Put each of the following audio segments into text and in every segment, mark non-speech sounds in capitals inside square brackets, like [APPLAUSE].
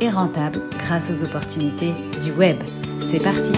et rentable grâce aux opportunités du web. C'est parti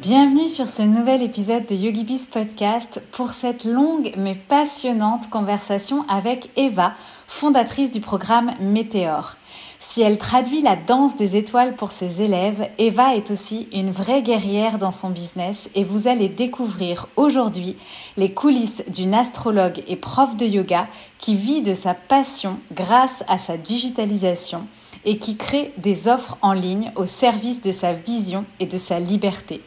Bienvenue sur ce nouvel épisode de YogiBiz Podcast pour cette longue mais passionnante conversation avec Eva, fondatrice du programme Météor. Si elle traduit la danse des étoiles pour ses élèves, Eva est aussi une vraie guerrière dans son business et vous allez découvrir aujourd'hui les coulisses d'une astrologue et prof de yoga qui vit de sa passion grâce à sa digitalisation et qui crée des offres en ligne au service de sa vision et de sa liberté.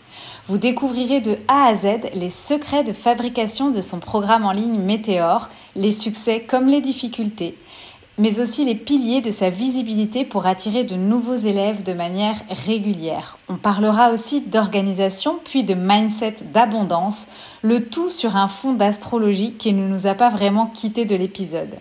Vous découvrirez de A à Z les secrets de fabrication de son programme en ligne Météor, les succès comme les difficultés, mais aussi les piliers de sa visibilité pour attirer de nouveaux élèves de manière régulière. On parlera aussi d'organisation, puis de mindset d'abondance, le tout sur un fond d'astrologie qui ne nous a pas vraiment quitté de l'épisode.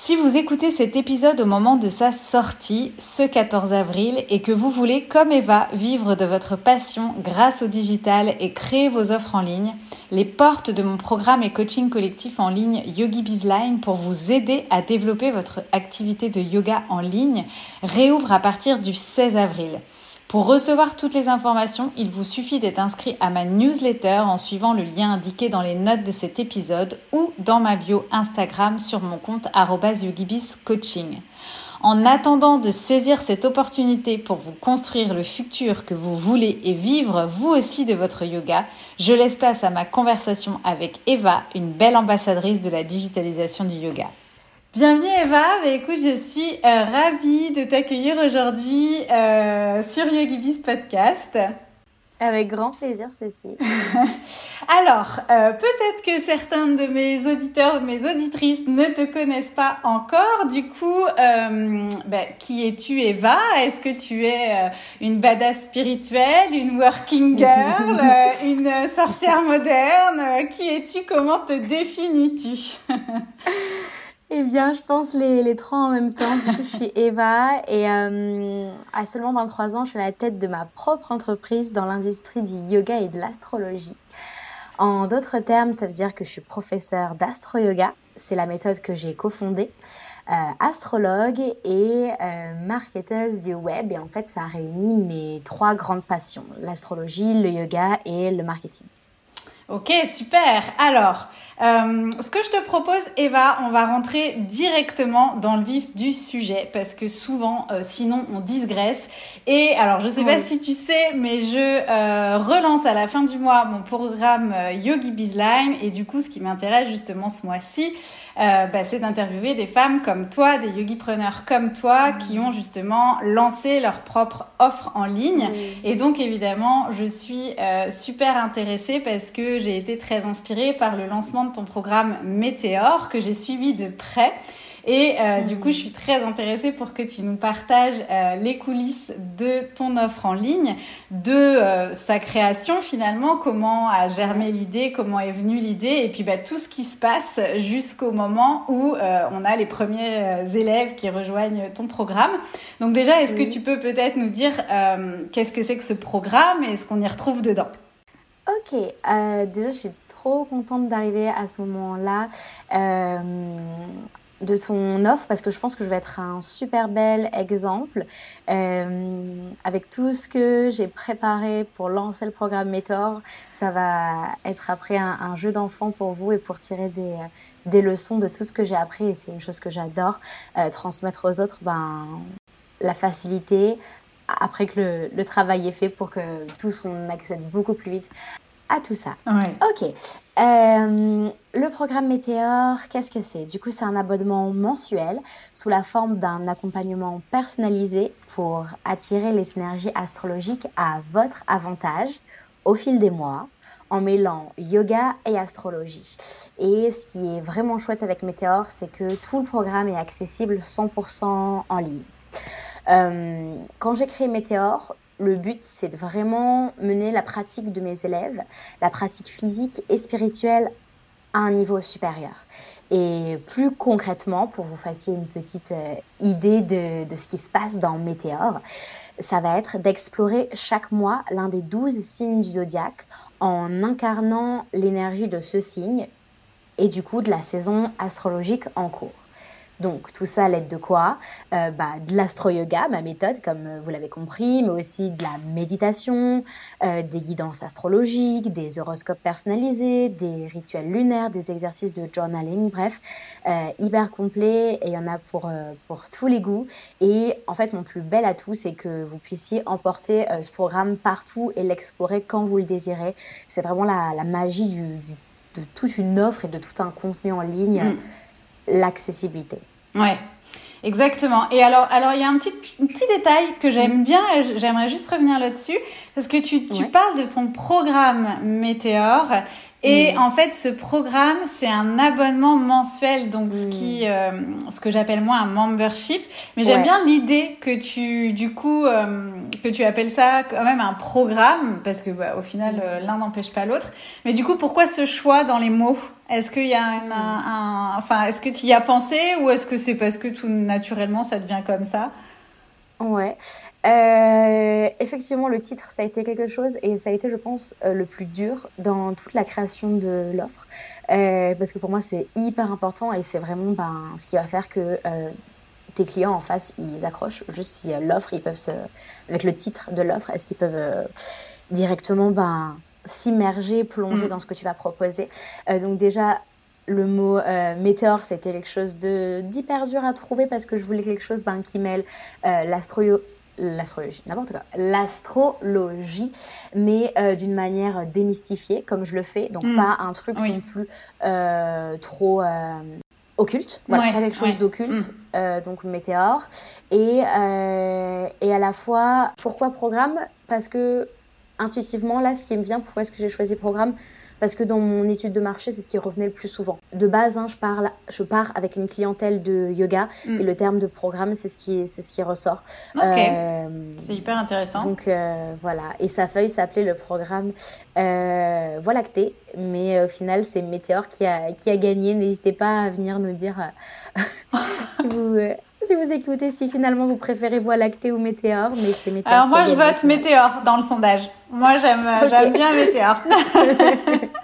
Si vous écoutez cet épisode au moment de sa sortie, ce 14 avril, et que vous voulez, comme Eva, vivre de votre passion grâce au digital et créer vos offres en ligne, les portes de mon programme et coaching collectif en ligne Yogi Bizline pour vous aider à développer votre activité de yoga en ligne réouvrent à partir du 16 avril. Pour recevoir toutes les informations, il vous suffit d'être inscrit à ma newsletter en suivant le lien indiqué dans les notes de cet épisode ou dans ma bio Instagram sur mon compte yogibiscoaching. En attendant de saisir cette opportunité pour vous construire le futur que vous voulez et vivre vous aussi de votre yoga, je laisse place à ma conversation avec Eva, une belle ambassadrice de la digitalisation du yoga. Bienvenue Eva, bah, écoute, je suis euh, ravie de t'accueillir aujourd'hui euh, sur YogiBiz Podcast. Avec grand plaisir, Cécile. [LAUGHS] Alors, euh, peut-être que certains de mes auditeurs ou mes auditrices ne te connaissent pas encore. Du coup, ben, qui es-tu, Eva? Est-ce que tu es une badass spirituelle, une working girl, [LAUGHS] une sorcière moderne? Qui es-tu? Comment te définis-tu? [LAUGHS] Eh bien, je pense les, trois en même temps. Du coup, je suis Eva et euh, à seulement 23 ans, je suis la tête de ma propre entreprise dans l'industrie du yoga et de l'astrologie. En d'autres termes, ça veut dire que je suis professeure d'astro-yoga. C'est la méthode que j'ai cofondée. Euh, astrologue et euh, marketeuse du web. Et en fait, ça réunit mes trois grandes passions, l'astrologie, le yoga et le marketing. Ok, super. Alors, euh, ce que je te propose, Eva, on va rentrer directement dans le vif du sujet parce que souvent, euh, sinon, on digresse. Et alors, je sais pas si tu sais, mais je euh, relance à la fin du mois mon programme Yogi Bizline. Et du coup, ce qui m'intéresse justement ce mois-ci, bah, c'est d'interviewer des femmes comme toi, des yogipreneurs comme toi, qui ont justement lancé leur propre offre en ligne. Et donc, évidemment, je suis super intéressée parce que j'ai été très inspirée par le lancement ton programme Météor que j'ai suivi de près. Et euh, du coup, je suis très intéressée pour que tu nous partages euh, les coulisses de ton offre en ligne, de euh, sa création finalement, comment a germé l'idée, comment est venue l'idée, et puis bah, tout ce qui se passe jusqu'au moment où on a les premiers élèves qui rejoignent ton programme. Donc déjà, est-ce que tu peux peut-être nous dire qu'est-ce que c'est que ce programme et ce qu'on y retrouve dedans? Ok, déjà je suis trop contente d'arriver à ce moment-là. Euh, de son offre parce que je pense que je vais être un super bel exemple euh, avec tout ce que j'ai préparé pour lancer le programme Métor. Ça va être après un, jeu d'enfant pour vous et pour tirer des, des leçons de tout ce que j'ai appris et c'est une chose que j'adore euh, transmettre aux autres ben, la facilité après que le, le, travail est fait pour que tous on accède beaucoup plus vite à tout ça. Ok. Euh, le programme Météor, qu'est-ce que c'est? Du coup, c'est un abonnement mensuel sous la forme d'un accompagnement personnalisé pour attirer les synergies astrologiques à votre avantage au fil des mois, en mêlant yoga et astrologie. Et ce qui est vraiment chouette avec Météor, c'est que tout le programme est accessible 100% en ligne. Euh, quand j'ai créé Météor, le but, c'est de vraiment mener la pratique de mes élèves, la pratique physique et spirituelle à un niveau supérieur. Et plus concrètement, pour vous fassiez une petite euh, idée de, de, ce qui se passe dans Météor, ça va être d'explorer chaque mois l'un des douze signes du zodiaque en incarnant l'énergie de ce signe et du coup de la saison astrologique en cours. Donc tout ça l'aide de quoi? Euh, bah, De l'astro-yoga, ma méthode, comme euh, vous l'avez compris, mais aussi de la méditation, euh, des guidances astrologiques, des horoscopes personnalisés, des rituels lunaires, des exercices de journaling, bref, hyper complet et il y en a pour, pour tous les goûts. Et en fait, mon plus bel atout, c'est que vous puissiez emporter ce programme partout et l'explorer quand vous le désirez. C'est vraiment la, magie du, de toute une offre et de tout un contenu en ligne. Mm l'accessibilité. Ouais. Exactement. Et alors, alors il y a un petit, petit détail que j'aime mm. bien. J'aimerais juste revenir là-dessus parce que tu, tu parles de ton programme Météor et mm. en fait, ce programme, c'est un abonnement mensuel, donc ce qui, mm. euh, ce que j'appelle moi un membership. Mais j'aime bien l'idée que tu, du coup, euh, que tu appelles ça quand même un programme, parce que bah, au final, mm. euh, l'un n'empêche pas l'autre. Mais du coup, pourquoi ce choix dans les mots? Est-ce qu'il y a un, un, enfin, est-ce que tu y as pensé, ou est-ce que c'est parce que tout naturellement ça devient comme ça? Ouais. Euh, effectivement, le titre, ça a été quelque chose et ça a été, je pense, euh, le plus dur dans toute la création de l'offre. Euh, parce que pour moi, c'est hyper important et c'est vraiment ben, ce qui va faire que tes clients en face, ils accrochent. Juste si l'offre, ils peuvent se... Avec le titre de l'offre, est-ce qu'ils peuvent directement ben, s'immerger, plonger mm. dans ce que tu vas proposer? donc déjà, le mot euh, météore, c'était quelque chose d'hyper dur à trouver parce que je voulais quelque chose ben, qui mêle euh, l'astrologie, n'importe quoi, l'astrologie, mais euh, d'une manière démystifiée, comme je le fais, donc mm. pas un truc non plus trop occulte, voilà, pas quelque chose d'occulte, mm. donc météore, et, et à la fois, pourquoi programme? Parce que intuitivement, là, ce qui me vient, pourquoi est-ce que j'ai choisi programme? Parce que dans mon étude de marché, c'est ce qui revenait le plus souvent. De base, hein, je, parle, je pars avec une clientèle de yoga mm. et le terme de programme, c'est ce qui, c'est ce qui ressort. Ok. Euh, c'est hyper intéressant. Donc euh, voilà. Et sa feuille s'appelait le programme euh, Voie lactée, mais au final, c'est Météor qui a, qui a gagné. N'hésitez pas à venir nous dire [LAUGHS] si vous si vous écoutez, si finalement vous préférez Voie lactée ou Météor, mais c'est Météor. Alors moi, je vote Météor dans le sondage. Moi, j'aime j'aime bien Météor. [LAUGHS]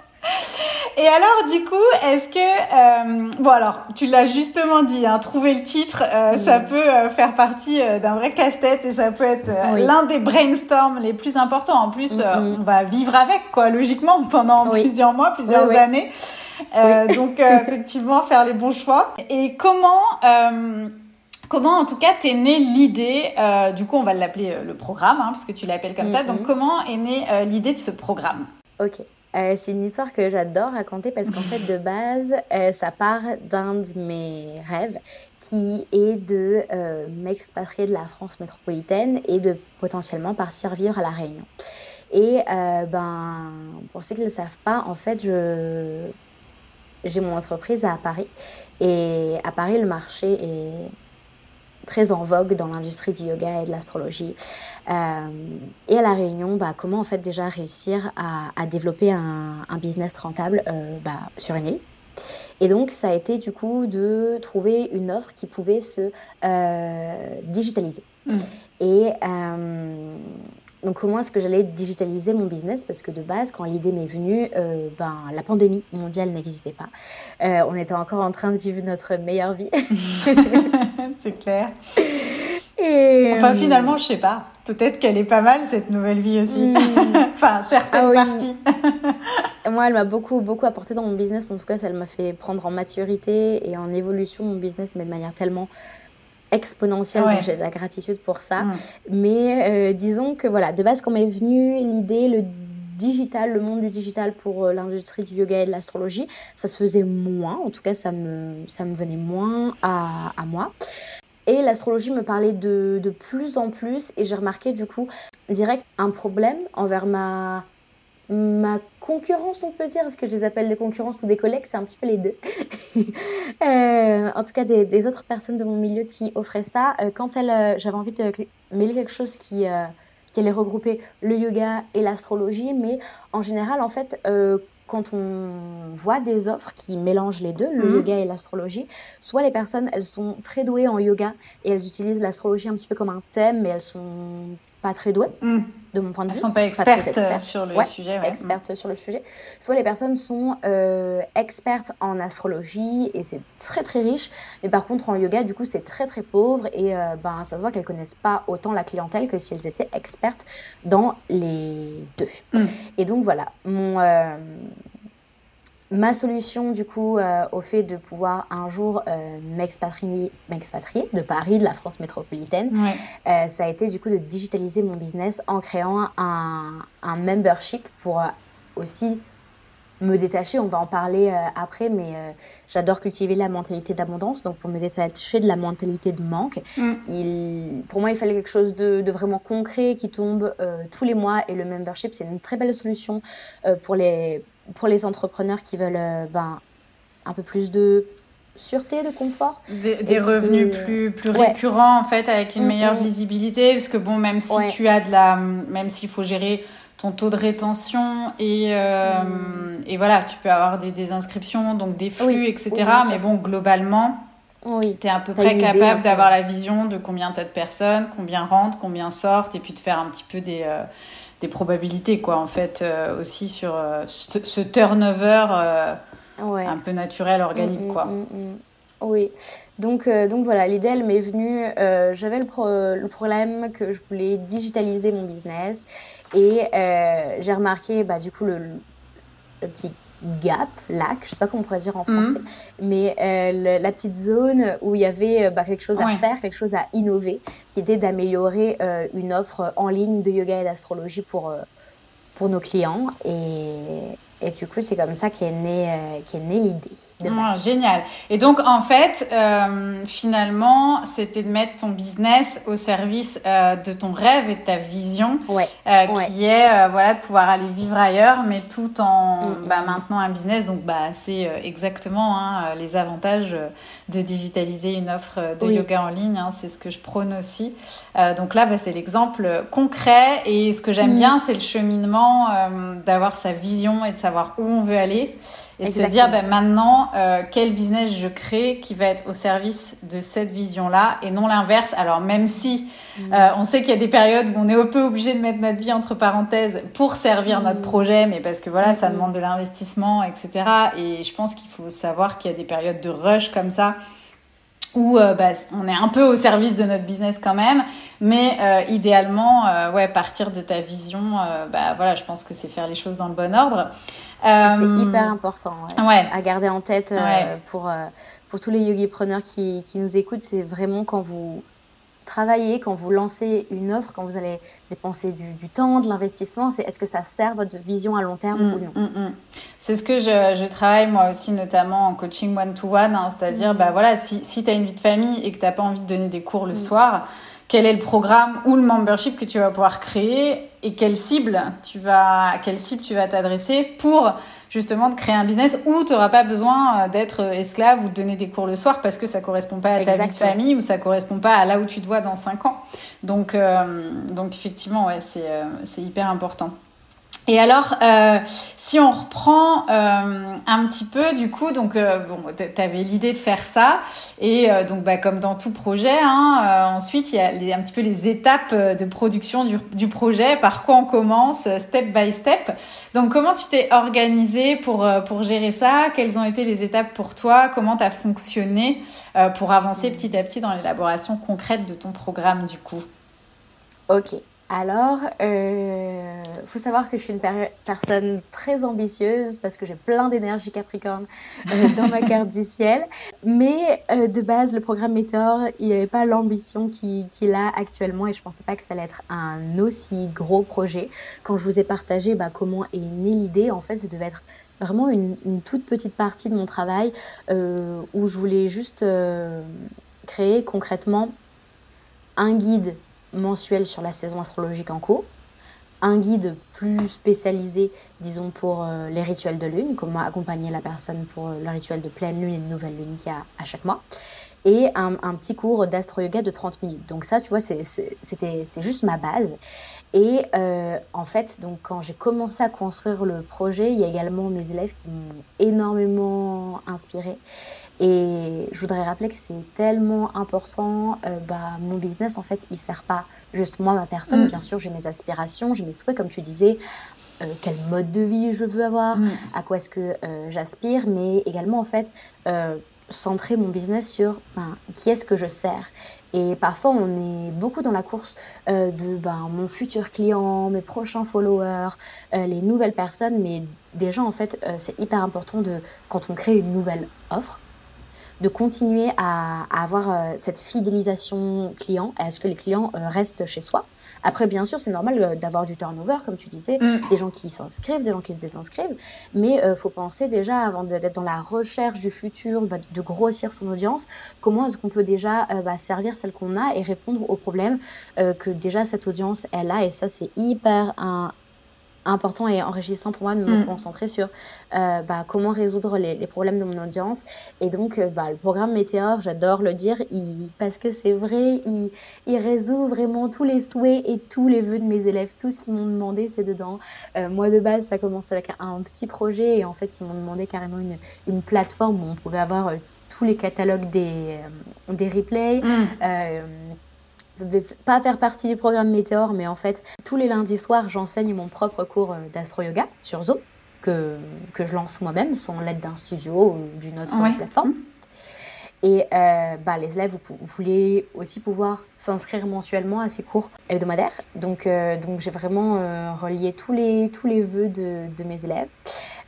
Et alors, du coup, est-ce que... Euh, bon, alors, tu l'as justement dit, hein, trouver le titre, euh, ça peut euh, faire partie d'un vrai casse-tête et ça peut être l'un des brainstorms les plus importants. En plus, on va vivre avec, quoi, logiquement, pendant plusieurs mois, plusieurs années. donc, [LAUGHS] effectivement, faire les bons choix. Et comment... Comment, en tout cas, t'es née l'idée, euh, du coup, on va l'appeler euh, le programme, hein, puisque tu l'appelles comme ça. Donc, mm-hmm. comment est née euh, l'idée de ce programme? Ok. c'est une histoire que j'adore raconter parce qu'en fait, de base, ça part d'un de mes rêves qui est de m'expatrier de la France métropolitaine et de potentiellement partir vivre à La Réunion. Et ben, pour ceux qui ne le savent pas, en fait, je... j'ai mon entreprise à Paris. Et à Paris, le marché est très en vogue dans l'industrie du yoga et de l'astrologie. Euh, et à La Réunion, bah, comment en fait déjà réussir à, développer un, business rentable euh, bah, sur une île? Et donc, ça a été du coup de trouver une offre qui pouvait se euh, digitaliser. Mmh. Et donc, comment est-ce que j'allais digitaliser mon business? Parce que de base, quand l'idée m'est venue, euh, ben, la pandémie mondiale n'existait pas. Euh, on était encore en train de vivre notre meilleure vie. [LAUGHS] C'est clair. Et enfin, euh, finalement, je sais pas. Peut-être qu'elle est pas mal, cette nouvelle vie aussi. Hmm. [LAUGHS] enfin, certaines ah parties. [LAUGHS] Moi, elle m'a beaucoup, beaucoup apporté dans mon business. En tout cas, ça m'a fait prendre en maturité et en évolution mon business, mais de manière tellement exponentielle, donc j'ai de la gratitude pour ça. Mm. Mais euh, disons que voilà, de base, quand m'est venue l'idée, le digital, le monde du digital pour euh, l'industrie du yoga et de l'astrologie, ça se faisait moins, en tout cas ça me, ça me venait moins à, à moi. Et l'astrologie me parlait de, de plus en plus et j'ai remarqué du coup direct un problème envers ma ma concurrence, on peut dire, parce que je les appelle des concurrences ou des collègues, c'est un petit peu les deux. [LAUGHS] Euh, en tout cas, des, autres personnes de mon milieu qui offraient ça. Euh, quand elle, j'avais envie de mêler quelque chose qui, qui allait regrouper le yoga et l'astrologie, mais en général, en fait, quand on voit des offres qui mélangent les deux, le mhm. yoga et l'astrologie, soit les personnes, elles sont très douées en yoga et elles utilisent l'astrologie un petit peu comme un thème, mais elles sont pas très douées, mm. De mon point de vue. Elles sont pas expertes, euh, sur le sujet. Ouais. Expertes sur le sujet. Soit les personnes sont euh, expertes en astrologie et c'est très très riche, mais par contre en yoga, du coup, c'est très très pauvre et euh, ben, ça se voit qu'elles connaissent pas autant la clientèle que si elles étaient expertes dans les deux. Mm. Et donc voilà, mon ma solution du coup euh, au fait de pouvoir un jour euh, m'expatrier, de Paris, de la France métropolitaine, euh, ça a été du coup de digitaliser mon business en créant un, un membership pour aussi me détacher, on va en parler après, mais j'adore cultiver la mentalité d'abondance, donc pour me détacher de la mentalité de manque, mm. il, pour moi il fallait quelque chose de, de vraiment concret qui tombe tous les mois. Et le membership c'est une très belle solution pour les pour les entrepreneurs qui veulent euh, ben, un peu plus de sûreté, de confort. Des, revenus plus, plus récurrents, en fait, avec une mm, meilleure mm. visibilité. Parce que, bon, même si tu as de la. Même s'il faut gérer ton taux de rétention et, euh, mm. et voilà, tu peux avoir des, des inscriptions, donc des flux, etc. mais bon, globalement. Oui. Tu es à peu près capable d'avoir la vision de combien tu as de personnes, combien rentrent, combien sortent, et puis de faire un petit peu des, euh, des probabilités, quoi, en fait, euh, aussi sur euh, ce, turnover euh, un peu naturel, organique, mm, mm, quoi. Mm, oui, donc, donc voilà, l'idée, elle m'est venue. J'avais le, le, problème que je voulais digitaliser mon business et j'ai remarqué, bah, du coup, le, le petit gap, lac, je sais pas comment on pourrait dire en mhm. français, mais euh, la petite zone où il y avait euh, bah, quelque chose à faire, quelque chose à innover, qui était d'améliorer euh, une offre en ligne de yoga et d'astrologie pour, pour nos clients. Et, et du coup, c'est comme ça qu'est née, euh, née l'idée. Ah, génial. Et donc, en fait, euh, finalement, c'était de mettre ton business au service euh, de ton rêve et de ta vision, ouais. qui est voilà de pouvoir aller vivre ailleurs, mais tout en mm, mm, bah, mm. maintenant un business. Donc, bah, c'est exactement hein, les avantages de digitaliser une offre de yoga en ligne. Hein, c'est ce que je prône aussi. donc là, bah, c'est l'exemple concret. Et ce que j'aime bien, c'est le cheminement d'avoir sa vision et de savoir où on veut aller et de se dire ben, maintenant euh, quel business je crée qui va être au service de cette vision-là et non l'inverse. Alors même si mm. euh, on sait qu'il y a des périodes où on est un peu obligé de mettre notre vie entre parenthèses pour servir notre mm. projet, mais parce que voilà, ça mm. demande de l'investissement, etc. Et je pense qu'il faut savoir qu'il y a des périodes de rush comme ça où euh, bah, on est un peu au service de notre business quand même, mais euh, idéalement, euh, ouais, partir de ta vision, bah voilà, je pense que c'est faire les choses dans le bon ordre. c'est hyper important ouais, à garder en tête pour pour tous les yogipreneurs qui, qui nous écoutent, c'est vraiment quand vous travailler, quand vous lancez une offre, quand vous allez dépenser du, temps, de l'investissement, c'est est-ce que ça sert votre vision à long terme ou non? mm, mm, mm. C'est ce que je, je, travaille moi aussi, notamment en coaching one-to-one, hein, c'est-à-dire, bah voilà, si, si tu as une vie de famille et que tu n'as pas envie de donner des cours le soir, quel est le programme ou le membership que tu vas pouvoir créer et quelle cible tu vas, à quelle cible tu vas t'adresser pour justement de créer un business où tu n'auras pas besoin euh, d'être euh, esclave ou de donner des cours le soir parce que ça correspond pas à ta vie de famille ou ça correspond pas à là où tu te vois dans 5 ans. Donc, euh, donc effectivement, ouais, c'est hyper important. Et alors, euh, si on reprend euh, un petit peu, du coup, donc euh, bon, avais l'idée de faire ça, et euh, donc bah, comme dans tout projet, hein, ensuite il y a un petit peu les étapes de production du, projet, par quoi on commence, step by step. Donc comment tu t'es organisé pour pour gérer ça? Quelles ont été les étapes pour toi? Comment tu as fonctionné pour avancer petit à petit dans l'élaboration concrète de ton programme, du coup? Ok. Alors, il euh, faut savoir que je suis une personne très ambitieuse parce que j'ai plein d'énergie capricorne euh, dans ma carte du ciel. Mais euh, de base, le programme Météor, il n'y avait pas l'ambition qu'il a actuellement et je ne pensais pas que ça allait être un aussi gros projet. Quand je vous ai partagé bah, comment est née l'idée, en fait, ça devait être vraiment une, une, toute petite partie de mon travail où je voulais juste créer concrètement un guide mensuel sur la saison astrologique en cours, un guide plus spécialisé, disons, pour les rituels de lune, comment accompagner la personne pour le rituel de pleine lune et de nouvelle lune qu'il y a à chaque mois et un, petit cours d'astro-yoga de 30 minutes. Donc ça, tu vois, c'était juste ma base. Et euh, en fait, donc quand j'ai commencé à construire le projet, il y a également mes élèves qui m'ont énormément inspirée. Et je voudrais rappeler que c'est tellement important. Euh, bah, mon business, en fait, il sert pas juste moi, ma personne. Mm. Bien sûr, j'ai mes aspirations, j'ai mes souhaits, comme tu disais. Euh, quel mode de vie je veux avoir, mm. à quoi est-ce que j'aspire, mais également en fait centrer mon business sur ben, qui est-ce que je sers. Et parfois, on est beaucoup dans la course euh, de ben, mon futur client, mes prochains followers, euh, les nouvelles personnes. Mais déjà, en fait, euh, c'est hyper important de, quand on crée une nouvelle offre, de continuer à, à avoir cette fidélisation client, à ce que les clients restent chez soi. Après, bien sûr, c'est normal euh, d'avoir du turnover, comme tu disais, mm. des gens qui s'inscrivent, des gens qui se désinscrivent. Mais il euh, faut penser déjà, avant d'être dans la recherche du futur, bah, de grossir son audience, comment est-ce qu'on peut déjà euh, bah, servir celle qu'on a et répondre aux problèmes que déjà cette audience, elle a. Et ça, c'est hyper un, important et enrichissant pour moi de me mm. concentrer sur euh, bah, comment résoudre les, problèmes de mon audience. Et donc, euh, bah, le programme Météor, j'adore le dire, il, parce que c'est vrai, il, il, résout vraiment tous les souhaits et tous les vœux de mes élèves. Tout ce qu'ils m'ont demandé, c'est dedans. Euh, moi, de base, ça commence avec un, petit projet et en fait, ils m'ont demandé carrément une, une, plateforme où on pouvait avoir tous les catalogues des, des replays. Mm. Ça ne devait pas faire partie du programme Météor, mais en fait, tous les lundis soirs, j'enseigne mon propre cours euh, d'astro-yoga sur Zoom, que, que je lance moi-même sans l'aide d'un studio ou d'une autre plateforme. Et euh, bah, les élèves, vous, voulez aussi pouvoir s'inscrire mensuellement à ces cours hebdomadaires. Donc, euh, donc j'ai vraiment relié tous les, tous les vœux de, de mes élèves.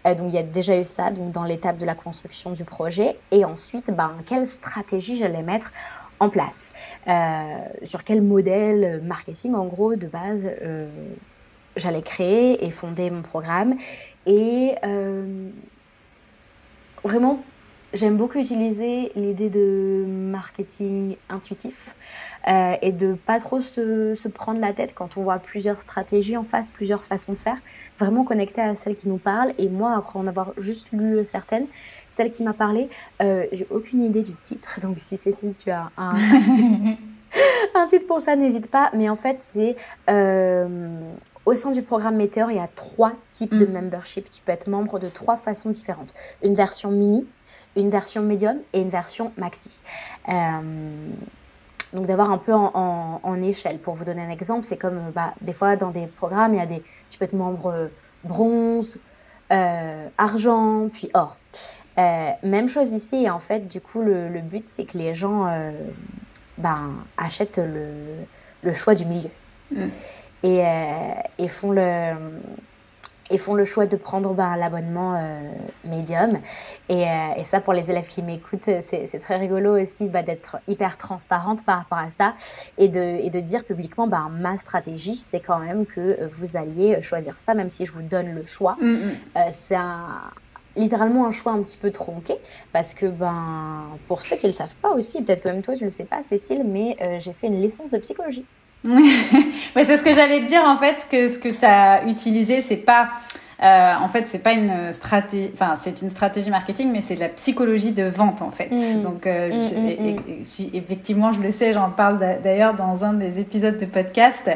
donc il y a déjà eu ça donc, dans l'étape de la construction du projet. Et ensuite, ben, quelle stratégie j'allais mettre en place. Euh, sur quel modèle marketing, en gros, de base, euh, j'allais créer et fonder mon programme. Et euh, vraiment, j'aime beaucoup utiliser l'idée de marketing intuitif. Euh, et de pas trop se, se, prendre la tête quand on voit plusieurs stratégies en face, plusieurs façons de faire, vraiment connecter à celle qui nous parle. Et moi, après en avoir juste lu certaines, celle qui m'a parlé, euh, j'ai aucune idée du titre. [LAUGHS] Donc si Cécile, tu as un, [LAUGHS] un titre pour ça, n'hésite pas. Mais en fait, c'est euh, au sein du programme Météor, il y a trois types de mm. membership. Tu peux être membre de trois façons différentes. Une version mini, une version médium et une version maxi. Euh, donc d'avoir un peu en, échelle. Pour vous donner un exemple, c'est comme bah, des fois dans des programmes, il y a des, tu peux être membre euh, bronze, euh, argent, puis or. Euh, même chose ici, et en fait, du coup, le, but, c'est que les gens ben, achètent le, le, choix du milieu. Mm. Et, et, font le, et font le choix de prendre ben, l'abonnement euh, médium. Et, euh, et, ça, pour les élèves qui m'écoutent, c'est très rigolo aussi bah, d'être hyper transparente par rapport à ça et de, et de dire publiquement, bah, ma stratégie, c'est quand même que vous alliez choisir ça, même si je vous donne le choix. Mm, mm. Euh, c'est un littéralement un choix un petit peu tronqué parce que ben pour ceux qui ne le savent pas aussi peut-être que même toi tu le sais pas Cécile mais j'ai fait une licence de psychologie [LAUGHS] ouais, c'est ce que j'allais te dire en fait que ce que tu as utilisé c'est pas euh, en fait, c'est pas une stratégie, enfin, c'est une stratégie marketing, mais c'est de la psychologie de vente, en fait. Mm. Donc, euh, mm, mm, si, effectivement, je le sais, j'en parle d'ailleurs dans un des épisodes de podcast.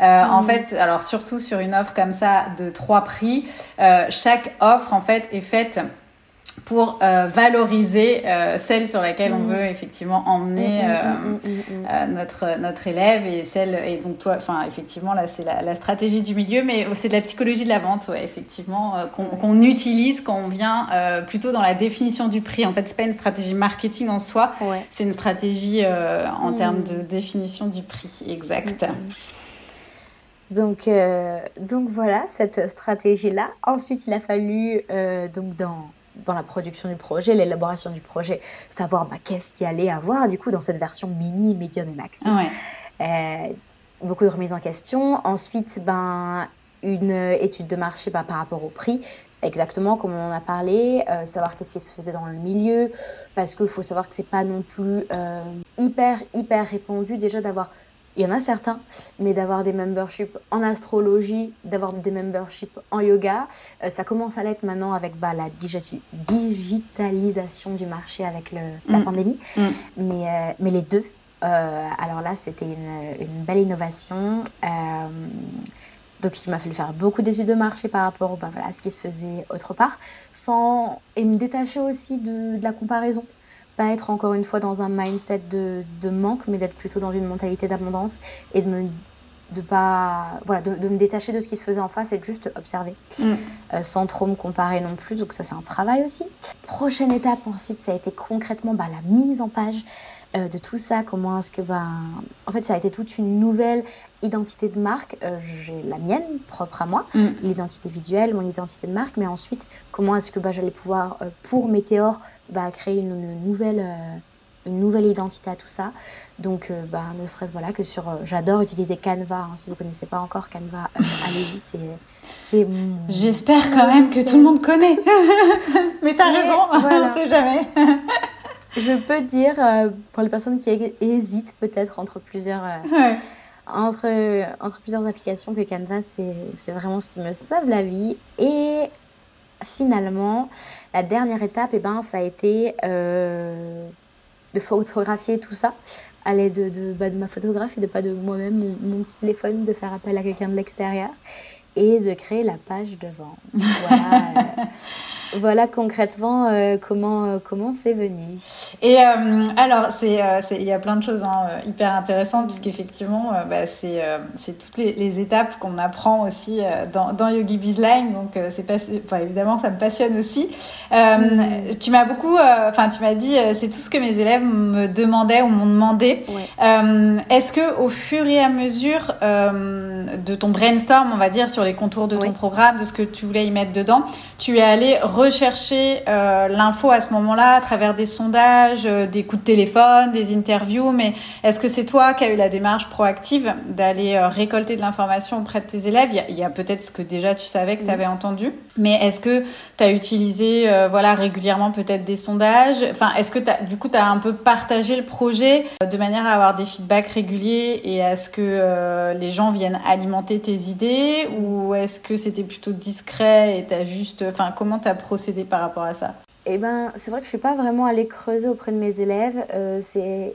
Euh, en fait, alors surtout sur une offre comme ça de trois prix, euh, chaque offre, en fait, est faite pour euh, valoriser euh, celle sur laquelle on mm. veut effectivement emmener mm, mm, euh, notre notre élève. Et celle et donc toi enfin effectivement là c'est la, la, stratégie du milieu mais c'est de la psychologie de la vente ouais effectivement qu'on utilise quand on vient plutôt dans la définition du prix. En fait c'est pas une stratégie marketing en soi c'est une stratégie en termes de définition du prix exact. Donc, donc voilà cette stratégie là ensuite il a fallu donc dans dans la production du projet, l'élaboration du projet, savoir bah, qu'est-ce qu'il allait avoir du coup dans cette version mini, médium et maxi. Euh, beaucoup de remises en question. Ensuite, ben, une étude de marché bah, par rapport au prix, exactement comme on en a parlé, euh, savoir qu'est-ce qui se faisait dans le milieu, parce qu'il faut savoir que c'est pas non plus euh, hyper, hyper répandu déjà d'avoir il y en a certains, mais d'avoir des memberships en astrologie, d'avoir des memberships en yoga, euh, ça commence à l'être maintenant avec bah, la digitalisation du marché avec le, la mm. pandémie. Mm. Mais, euh, mais les deux, euh, alors là, c'était une, une, belle innovation. donc, il m'a fallu faire beaucoup d'études de marché par rapport bah, voilà, à ce qui se faisait autre part, sans... et me détacher aussi de, de la comparaison pas être encore une fois dans un mindset de, de manque, mais d'être plutôt dans une mentalité d'abondance et de me, de pas, voilà, de, me détacher de ce qui se faisait en face et de juste observer, mm. euh, sans trop me comparer non plus. Donc ça, c'est un travail aussi. Prochaine étape ensuite, ça a été concrètement bah, la mise en page euh, de tout ça. Comment est-ce que, ben, en fait, ça a été toute une nouvelle identité de marque. Euh, j'ai la mienne, propre à moi, mm. l'identité visuelle, mon identité de marque. Mais ensuite, comment est-ce que bah, j'allais pouvoir, pour Météor, bah, créer une, nouvelle une nouvelle identité à tout ça. Donc, bah, ne serait-ce voilà, que sur. J'adore utiliser Canva. Hein, si vous ne connaissez pas encore Canva, [LAUGHS] allez-y, c'est J'espère quand même que tout le monde connaît. [LAUGHS] Mais tu as raison, [LAUGHS] on ne sait jamais. Je peux dire, euh, pour les personnes qui hésitent peut-être entre plusieurs, euh, entre, entre plusieurs applications, que Canva, c'est vraiment ce qui me sauve la vie. Et finalement, la dernière étape, et eh ben, ça a été euh, de photographier tout ça à l'aide de, de, bah, de, ma photographie, de pas de moi-même, mon, mon, petit téléphone, de faire appel à quelqu'un de l'extérieur et de créer la page de vente. [LAUGHS] Voilà, voilà concrètement euh, comment euh, comment c'est venu. Et alors c'est il y a plein de choses hein, hyper intéressantes puisqu'effectivement bah, c'est c'est toutes les, les étapes qu'on apprend aussi dans, dans Yogi Bizline donc c'est pas enfin, évidemment ça me passionne aussi. Mm. Tu m'as beaucoup enfin tu m'as dit c'est tout ce que mes élèves me demandaient ou m'ont demandé. Est-ce que au fur et à mesure de ton brainstorm on va dire sur les contours de ton programme, de ce que tu voulais y mettre dedans. Tu es allé rechercher euh, l'info à ce moment-là à travers des sondages, euh, des coups de téléphone, des interviews, mais est-ce que c'est toi qui as eu la démarche proactive d'aller euh, récolter de l'information auprès de tes élèves? Il y a, peut-être ce que déjà tu savais que tu avais entendu, mais est-ce que tu as utilisé voilà régulièrement peut-être des sondages? Enfin, est-ce que as, du coup tu as un peu partagé le projet de manière à avoir des feedbacks réguliers? Et à ce que les gens viennent alimenter tes idées? Ou ou est-ce que c'était plutôt discret et t'as juste, enfin, comment t'as procédé par rapport à ça Eh ben, c'est vrai que je suis pas vraiment allée creuser auprès de mes élèves. Euh, c'est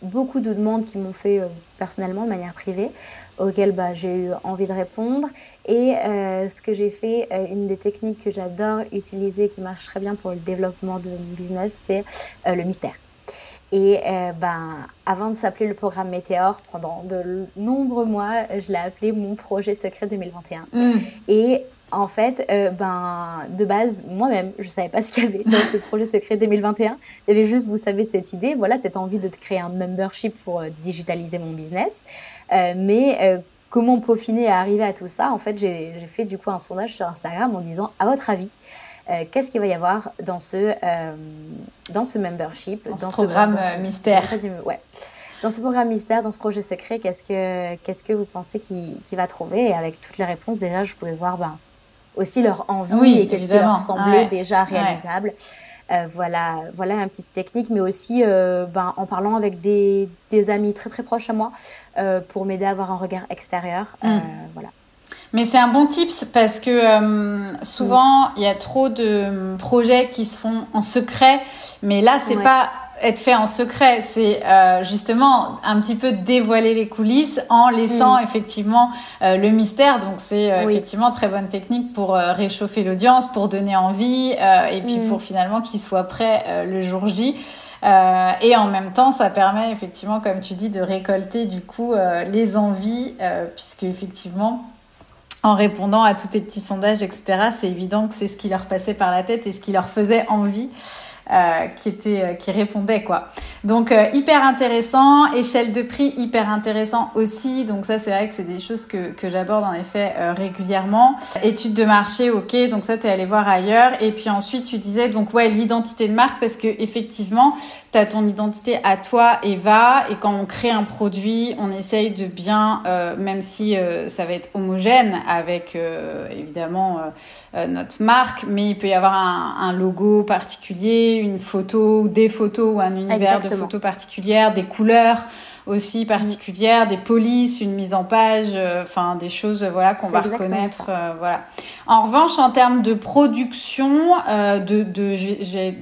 beaucoup de demandes qui m'ont fait euh, personnellement de manière privée, auxquelles bah, j'ai eu envie de répondre. Et euh, ce que j'ai fait, une des techniques que j'adore utiliser, qui marche très bien pour le développement de mon business, c'est le mystère. Et euh, ben, avant de s'appeler le programme Météor, pendant de nombreux mois, je l'ai appelé mon projet secret 2021. Mm. Et en fait, euh, ben, de base, moi-même, je ne savais pas ce qu'il y avait dans ce projet secret 2021. Il y avait juste, vous savez, cette idée, voilà, cette envie de créer un membership pour euh, digitaliser mon business. mais comment peaufiner et arriver à tout ça? En fait, j'ai fait du coup un sondage sur Instagram en disant, à votre avis, euh, qu'est-ce qu'il va y avoir dans ce, euh, dans ce membership, dans, ce programme mystère. ouais. Dans ce programme mystère, dans ce projet secret, qu'est-ce que, qu'est-ce que vous pensez qu'il va trouver? Et avec toutes les réponses, déjà, je pouvais voir ben, aussi leur envie et qu'est-ce qui leur semblait déjà réalisable. Euh, voilà, voilà une petite technique, mais aussi ben, en parlant avec des, des, amis très très proches à moi pour m'aider à avoir un regard extérieur. Mm. voilà. Mais c'est un bon tips parce que euh, souvent il y a trop de projets qui se font en secret, mais là c'est pas être fait en secret, c'est euh, justement un petit peu dévoiler les coulisses en laissant mm. effectivement euh, le mystère. Donc c'est euh, effectivement très bonne technique pour réchauffer l'audience, pour donner envie et puis mm. pour finalement qu'il soit prêt le jour J. et en même temps, ça permet effectivement, comme tu dis, de récolter du coup les envies, puisque effectivement, en répondant à tous tes petits sondages, etc., c'est évident que c'est ce qui leur passait par la tête et ce qui leur faisait envie. Euh, qui était euh, qui répondait quoi. Donc euh, hyper intéressant, échelle de prix hyper intéressant aussi. Donc ça c'est vrai que c'est des choses que que j'aborde en effet régulièrement. Études de marché, OK, donc ça tu es allé voir ailleurs et puis ensuite tu disais donc ouais, l'identité de marque parce que effectivement, tu as ton identité à toi Eva et quand on crée un produit, on essaye de bien même si ça va être homogène avec évidemment notre marque, mais il peut y avoir un, un logo particulier une photo ou des photos ou un univers de photos particulières, des couleurs aussi particulières, des polices, une mise en page, enfin des choses voilà qu'on va reconnaître, voilà. En revanche, en termes de production, de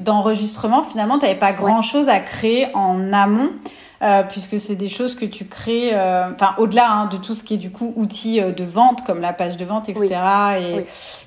d'enregistrement, finalement, tu n'avais pas grand chose à créer en amont. Euh, puisque c'est des choses que tu crées, euh, enfin au-delà hein, de tout ce qui est du coup outils euh, de vente comme la page de vente, etc.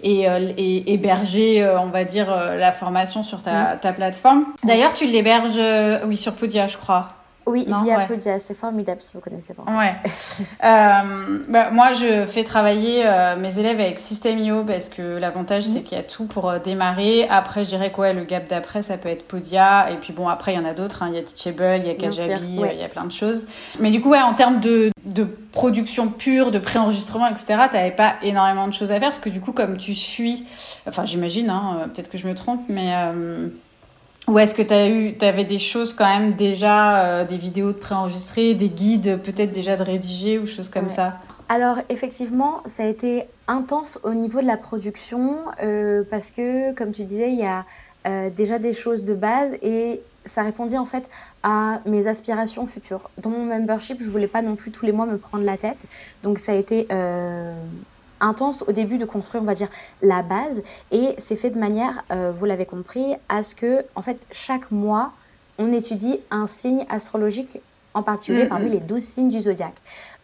Et, et, héberger, on va dire, la formation sur ta, mm. ta plateforme. D'ailleurs, tu l'héberges, oui, sur Podia, je crois. Oui, via ouais. c'est formidable si vous connaissez pas. Ouais. [LAUGHS] euh, bah, moi, je fais travailler euh, mes élèves avec System.io parce que l'avantage, c'est mhm. qu'il y a tout pour euh, démarrer. Après, je dirais quoi, le gap d'après, ça peut être Podia. Et puis bon, après, il y en a d'autres. Hein. Il y a Teachable, il y a Kajabi, il y a plein de choses. Mais du coup, ouais, en termes de, de production pure, de pré-enregistrement, etc., t'avais pas énormément de choses à faire parce que du coup, comme tu suis, enfin, j'imagine, hein, peut-être que je me trompe, mais ou est-ce que tu as eu, avais des choses quand même déjà, euh, des vidéos de préenregistrées, des guides peut-être déjà de rédiger ou choses comme ça? Alors effectivement, ça a été intense au niveau de la production euh, parce que, comme tu disais, il y a euh, déjà des choses de base et ça répondait en fait à mes aspirations futures. Dans mon membership, je voulais pas non plus tous les mois me prendre la tête, donc ça a été intense au début de construire, on va dire, la base. Et c'est fait de manière, euh, vous l'avez compris, à ce que, en fait, chaque mois, on étudie un signe astrologique en particulier mm, parmi mm. les douze signes du zodiaque.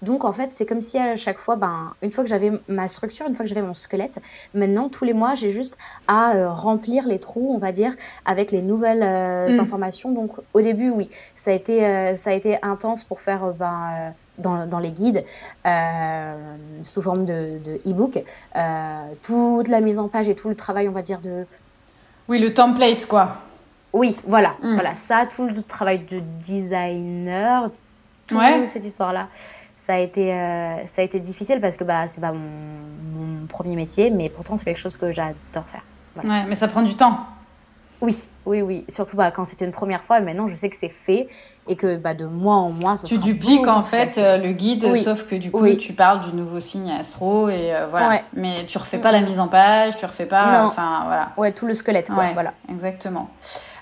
Donc, en fait, c'est comme si à chaque fois, ben, une fois que j'avais ma structure, une fois que j'avais mon squelette, maintenant, tous les mois, j'ai juste à euh, remplir les trous, on va dire, avec les nouvelles euh, mm. informations. Donc, au début, oui, ça a été, ça a été intense pour faire ben, dans, dans, les guides euh, sous forme de e-book. Euh, toute la mise en page et tout le travail, on va dire, de... Oui, le template, quoi. Oui, voilà. Mm. voilà ça, tout le travail de designer, toute cette histoire-là. Ça a, été, euh, ça a été difficile parce que bah, c'est pas mon, mon, premier métier, mais pourtant c'est quelque chose que j'adore faire. Ouais, mais ça prend du temps. Oui, oui, oui. Surtout bah, quand c'était une première fois. Maintenant, je sais que c'est fait et que bah, de mois en mois, Tu dupliques en fait euh, le guide, sauf que du coup, tu parles du nouveau signe astro et euh, voilà. Mais tu refais pas la mise en page, tu refais pas. Enfin, voilà. Ouais, tout le squelette, quoi. voilà. Exactement.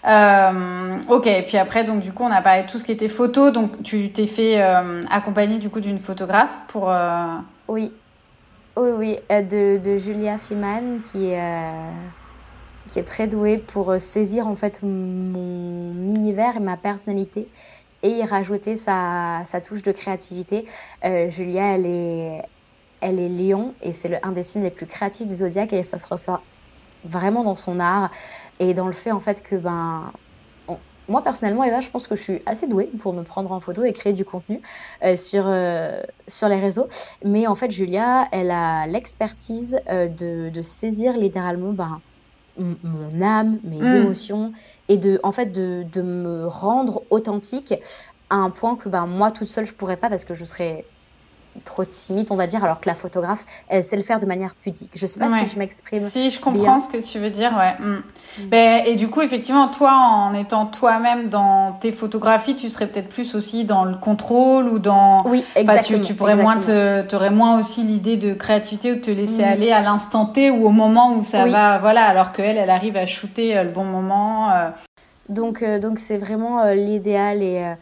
Euh, ok, et puis après, donc du coup, on a parlé de tout ce qui était photo. Donc, tu t'es fait accompagner du coup d'une photographe pour. Oui, oui, oui, de, de Julia Fiman qui est qui est très douée pour euh, saisir en fait mon univers et ma personnalité et y rajouter sa, sa touche de créativité. Euh, Julia, elle est, elle est lion et c'est un des signes les plus créatifs du zodiaque et ça se ressort vraiment dans son art et dans le fait en fait que ben moi personnellement Eva je pense que je suis assez douée pour me prendre en photo et créer du contenu euh, sur, sur les réseaux mais en fait Julia elle a l'expertise de, de, saisir littéralement ben, mon âme, mes mm. émotions, et de, en fait, de, de, me rendre authentique à un point que ben, moi, toute seule, je pourrais pas parce que je serais trop timide, on va dire, alors que la photographe, elle sait le faire de manière pudique. Je sais pas si je m'exprime. Si, je comprends ce que tu veux dire, ouais. Mm. Mm. Ben, et du coup, effectivement, toi, en étant toi-même dans tes photographies, tu serais peut-être plus aussi dans le contrôle ou dans. Oui, exactement. tu, tu, pourrais moins te, aurais moins aussi l'idée de créativité ou de te laisser mm. aller à l'instant T ou au moment où ça va, voilà, alors qu'elle, elle arrive à shooter euh, le bon moment. Euh. Donc, euh, donc c'est vraiment l'idéal et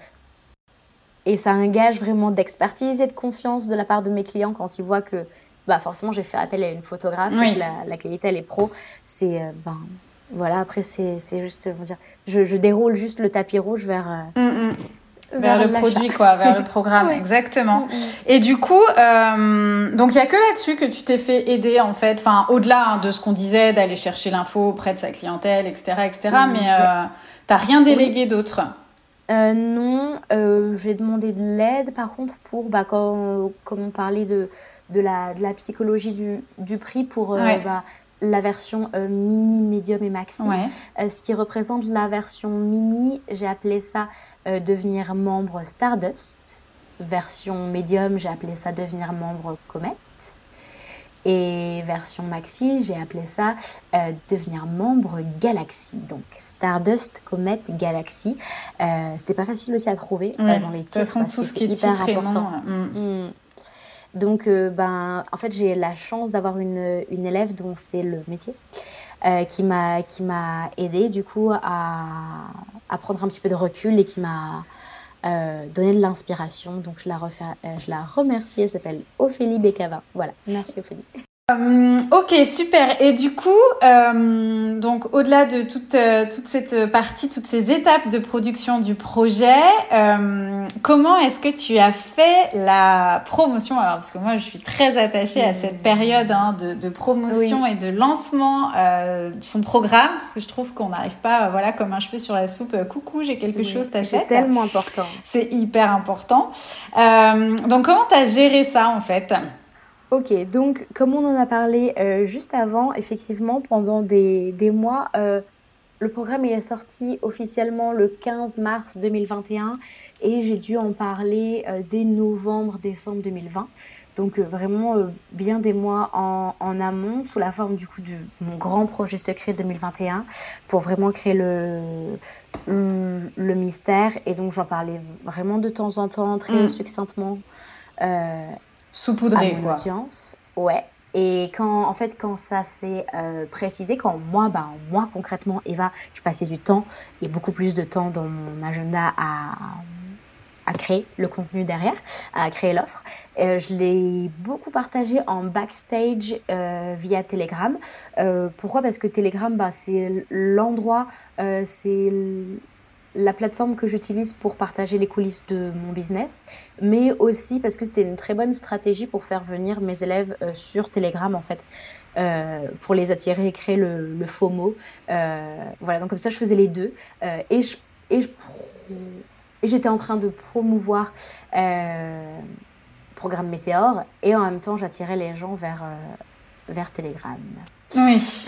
et ça engage vraiment d'expertise et de confiance de la part de mes clients quand ils voient que bah, forcément j'ai fait appel à une photographe, et que la, qualité elle est pro. C'est euh, ben voilà, après c'est juste, dire, je, je, déroule juste le tapis rouge vers. Euh, mm, mm. Vers, le produit, quoi, vers le programme, [LAUGHS] exactement. Mm, et du coup, euh, donc il y a que là-dessus que tu t'es fait aider en fait, enfin au-delà hein, de ce qu'on disait, d'aller chercher l'info auprès de sa clientèle, etc., etc. mais euh, t'as rien délégué d'autre. Euh, non, j'ai demandé de l'aide par contre pour, bah, quand, comme on parlait de, de, la, de la psychologie du, du prix pour euh, bah, la version mini, médium et maxi. ce qui représente la version mini, j'ai appelé ça devenir membre Stardust. Version médium, j'ai appelé ça devenir membre Comet. Et version maxi, j'ai appelé ça euh, devenir membre Galaxy. Donc Stardust, Comet, Galaxy. Euh, C'était pas facile aussi à trouver euh, dans les titres. Façon, tout ce qui est hyper important. Mm. Mm. Donc, euh, ben, en fait, j'ai la chance d'avoir une, une, élève dont c'est le métier. qui m'a qui m'a aidé du coup à, à, prendre un petit peu de recul et qui m'a donner de l'inspiration. Donc je la, refais, je la remercie, elle s'appelle Ophélie Bécava. Voilà, merci Ophélie. Euh, ok, super. Et du coup, euh, donc au-delà de toute euh, toute cette partie, toutes ces étapes de production du projet, comment est-ce que tu as fait la promotion? Alors parce que moi, je suis très attachée à cette période hein, de, de, promotion et de lancement de son programme, parce que je trouve qu'on n'arrive pas, voilà, comme un cheveu sur la soupe. Coucou, j'ai quelque chose, t'achètes. C'est tellement important. C'est hyper important. donc comment t'as géré ça en fait? Ok, donc comme on en a parlé euh, juste avant, effectivement, pendant des, des mois, euh, le programme il est sorti officiellement le 15 mars 2021 et j'ai dû en parler euh, dès novembre, décembre 2020. Donc vraiment bien des mois en, en, amont, sous la forme du coup de mon grand projet secret 2021, pour vraiment créer le, le, le mystère. Et donc j'en parlais vraiment de temps en temps, très mmh. succinctement. Saupoudré, quoi. Audience. Ouais. Et quand, en fait, quand ça s'est euh, précisé, quand moi, ben, moi concrètement, Eva, je passais du temps et beaucoup plus de temps dans mon agenda à, à créer le contenu derrière, à créer l'offre. Euh, je l'ai beaucoup partagé en backstage euh, via Telegram. pourquoi? Parce que Telegram, bah, c'est l'endroit, c'est la plateforme que j'utilise pour partager les coulisses de mon business, mais aussi parce que c'était une très bonne stratégie pour faire venir mes élèves euh, sur Telegram en fait, euh, pour les attirer et créer le, le FOMO. Euh, voilà, donc comme ça je faisais les deux et je, et j'étais en train de promouvoir programme Météor et en même temps j'attirais les gens vers, vers Telegram. Oui.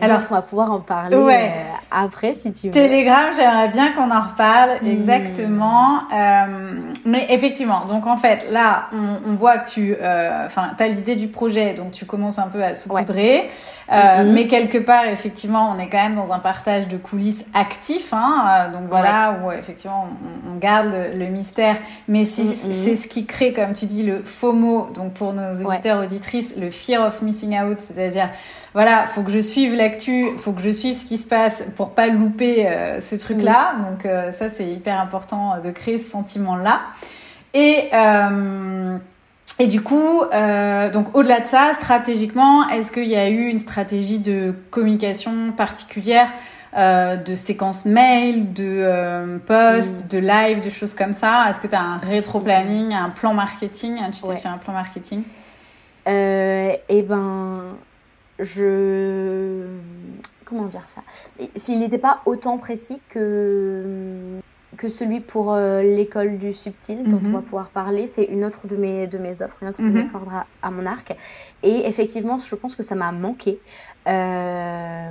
Euh, Alors, on va pouvoir en parler euh, après si tu veux. Telegram, j'aimerais bien qu'on en reparle, hmm. exactement. Euh, mais effectivement, donc en fait, là, on, on voit que tu euh, enfin, as l'idée du projet, donc tu commences un peu à saupoudrer. Euh, mm-hmm. Mais quelque part, effectivement, on est quand même dans un partage de coulisses actif. Hein, donc voilà, où effectivement, on, on garde le, mystère. Mais mm-hmm. c'est ce qui crée, comme tu dis, le FOMO. Donc pour nos auditeurs, auditrices, le fear of missing out, c'est-à-dire voilà, faut que je suive l'actu, faut que je suive ce qui se passe pour pas louper euh, ce truc-là. Mm. Donc euh, ça, c'est hyper important de créer ce sentiment-là. Et euh, et du coup, donc au-delà de ça, stratégiquement, est-ce qu'il y a eu une stratégie de communication particulière, de séquence mail, de post, mm. de live, de choses comme ça? Est-ce que tu as un rétro-planning, un plan marketing? Tu t'es fait un plan marketing? Eh ben, je. Comment dire ça? S'il n'était pas autant précis que, que celui pour euh, l'école du subtil, dont on mhm. va pouvoir parler, c'est une autre de mes, de mes offres, une autre de mes mhm. cordes à, mon arc. Et effectivement, je pense que ça m'a manqué. Euh,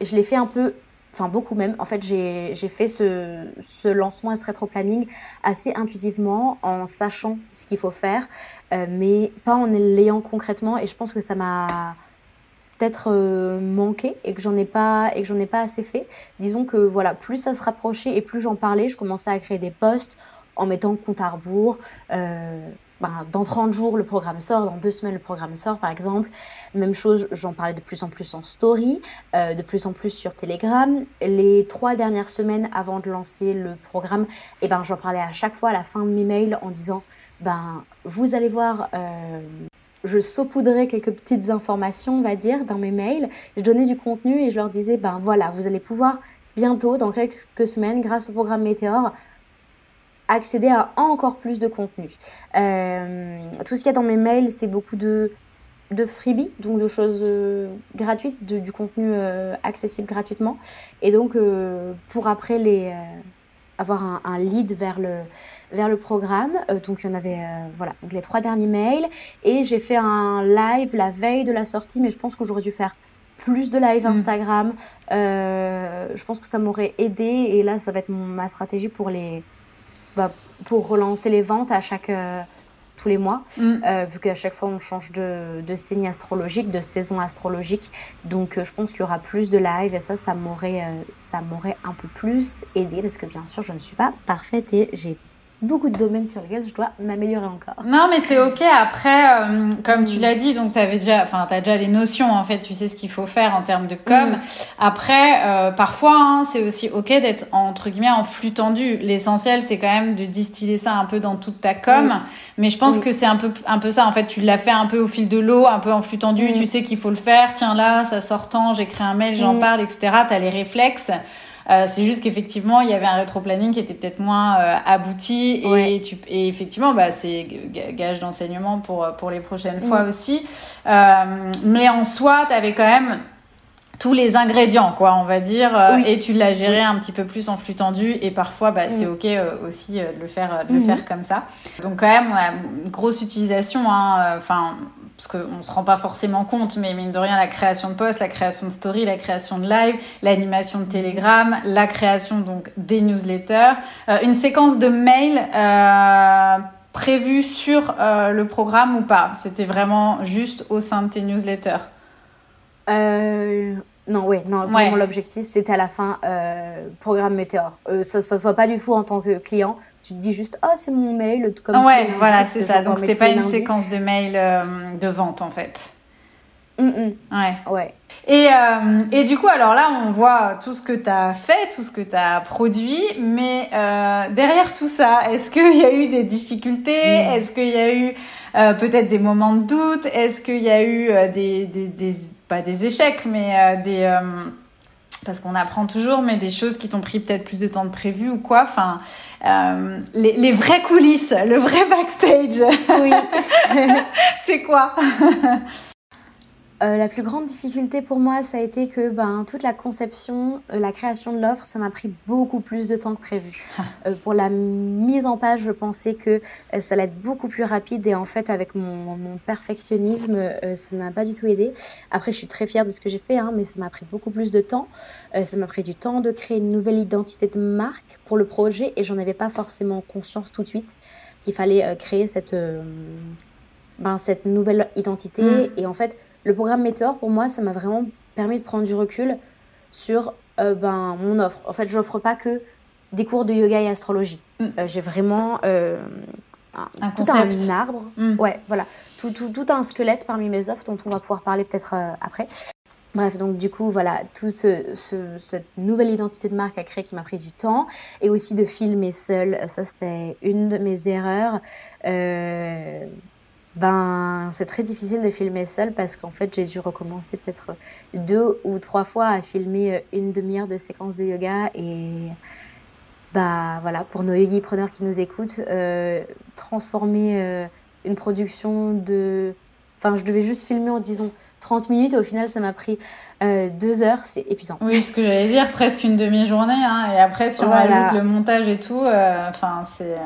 je l'ai fait un peu enfin beaucoup même. En fait, j'ai fait ce, ce, lancement et ce rétro-planning assez intuitivement, en sachant ce qu'il faut faire, euh, mais pas en l'ayant concrètement. Et je pense que ça m'a peut-être euh, manqué et que j'en ai pas et que j'en ai pas assez fait. Disons que voilà, plus ça se rapprochait et plus j'en parlais, je commençais à créer des posts en mettant compte à rebours. Euh, ben, dans 30 jours, le programme sort, dans deux semaines, le programme sort, par exemple. Même chose, j'en parlais de plus en plus en story, euh, de plus en plus sur Telegram. Les trois dernières semaines avant de lancer le programme, eh ben, j'en parlais à chaque fois à la fin de mes mails en disant ben, vous allez voir, je saupoudrais quelques petites informations, on va dire, dans mes mails. Je donnais du contenu et je leur disais, ben voilà, vous allez pouvoir bientôt, dans quelques semaines, grâce au programme Météor, accéder à encore plus de contenu. Euh, tout ce qu'il y a dans mes mails, c'est beaucoup de, freebies, donc de choses euh, gratuites, du contenu euh, accessible gratuitement. Et donc, pour après les avoir un, lead vers le, vers le programme. Euh, donc, il y en avait euh, voilà, donc les trois derniers mails. Et j'ai fait un live la veille de la sortie, mais je pense que j'aurais dû faire plus de live mm. Instagram. Euh, je pense que ça m'aurait aidé. Et là, ça va être ma stratégie pour, les, bah, pour relancer les ventes à chaque tous les mois, mm. euh, vu qu'à chaque fois on change de, de, signe astrologique, de saison astrologique. Donc euh, je pense qu'il y aura plus de live et ça, ça m'aurait, euh, ça m'aurait un peu plus aidé parce que bien sûr je ne suis pas parfaite et j'ai beaucoup de domaines sur lesquels je dois m'améliorer encore. Non, mais c'est ok. Après, euh, comme tu mm. l'as dit, donc tu avais déjà, enfin, t'as déjà des notions en fait. Tu sais ce qu'il faut faire en termes de com. Mm. Après, euh, parfois, hein, c'est aussi ok d'être entre guillemets en flux tendu. L'essentiel, c'est quand même de distiller ça un peu dans toute ta com. Mm. Mais je pense que c'est un peu, un peu ça. En fait, tu l'as fait un peu au fil de l'eau, un peu en flux tendu. Tu sais qu'il faut le faire. Tiens là, ça sort tant. J'écris un mail, j'en parle, etc. T'as les réflexes. Euh, c'est juste qu'effectivement, il y avait un rétro-planning qui était peut-être moins euh, abouti et, tu, et effectivement, bah, c'est gage d'enseignement pour, pour les prochaines fois mm. aussi. Euh, mais en soi, tu avais quand même tous les ingrédients, quoi, on va dire, euh, et tu l'as géré un petit peu plus en flux tendu, et parfois, bah, c'est ok aussi de le faire, de le mm. faire comme ça. Donc quand même, on a une grosse utilisation, hein, enfin, parce qu'on ne se rend pas forcément compte, mais mine de rien, la création de posts, la création de story, la création de live, l'animation de Telegram, la création donc des newsletters, euh, une séquence de mails euh, prévue sur euh, le programme ou pas? C'était vraiment juste au sein de tes newsletters? Non, oui, non, vraiment l'objectif, c'était à la fin programme Météor. ça ne soit pas du tout en tant que client, tu te dis juste oh c'est mon mail comme ouais voilà c'est ça. donc c'était pas une séquence de mails euh, de vente en fait. Mm, mm. ouais. Ouais. Et, euh, et du coup alors là on voit tout ce que tu as fait tout ce que tu as produit mais euh, derrière tout ça est-ce qu'il y a eu des difficultés? Mm. est-ce qu'il y a eu peut-être des moments de doute? Est-ce qu'il y a eu des, des, des, pas des échecs mais des parce qu'on apprend toujours, mais des choses qui t'ont pris peut-être plus de temps de prévu ou quoi. Enfin, euh, les, les vraies coulisses, le vrai backstage. Oui. [LAUGHS] c'est quoi? [LAUGHS] euh, la plus grande difficulté pour moi, ça a été que ben, toute la conception, euh, la création de l'offre, ça m'a pris beaucoup plus de temps que prévu. Ah. Euh, pour la mise en page, je pensais que ça allait être beaucoup plus rapide et en fait, avec mon, mon perfectionnisme, ça n'a pas du tout aidé. Après, je suis très fière de ce que j'ai fait, hein, mais ça m'a pris beaucoup plus de temps. ça m'a pris du temps de créer une nouvelle identité de marque pour le projet et j'en avais pas forcément conscience tout de suite qu'il fallait créer cette, ben, cette nouvelle identité. Mm. Et en fait, le programme Météor, pour moi, ça m'a vraiment permis de prendre du recul sur euh, ben, mon offre. En fait, je n'offre pas que des cours de yoga et astrologie. Mm. Euh, j'ai vraiment euh, un, tout un arbre. Mm. Ouais, voilà. Tout, tout, tout, un squelette parmi mes offres dont on va pouvoir parler peut-être après. Bref, donc du coup, voilà, toute ce, cette nouvelle identité de marque à créer qui m'a pris du temps et aussi de filmer seul. Ça, c'était une de mes erreurs ben c'est très difficile de filmer seul parce qu'en fait j'ai dû recommencer peut-être deux ou trois fois à filmer une demi-heure de séquence de yoga et bah voilà pour nos yogi preneurs qui nous écoutent euh, transformer euh, une production de enfin je devais juste filmer en disons 30 minutes et au final ça m'a pris euh, deux heures. C'est épuisant. Oui ce que j'allais dire presque une demi-journée hein, et après si on rajoute le montage et tout enfin c'est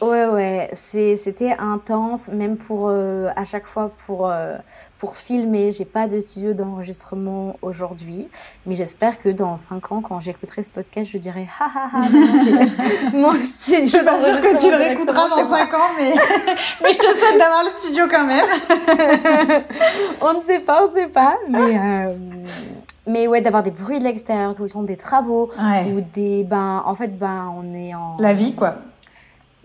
Ouais, ouais, c'était intense, même pour euh, à chaque fois pour, euh, pour filmer. J'ai pas de studio d'enregistrement aujourd'hui, mais j'espère que dans 5 ans, quand j'écouterai ce podcast, je dirai ha ha ha, [LAUGHS] mon studio. Je suis pas sûre que tu le réécouteras dans 5 ans, mais, [LAUGHS] mais je te souhaite d'avoir le studio quand même. [LAUGHS] on ne sait pas, on ne sait pas, mais. Euh, mais ouais, d'avoir des bruits de l'extérieur tout le temps, des travaux ou des ben en fait ben on est en la vie quoi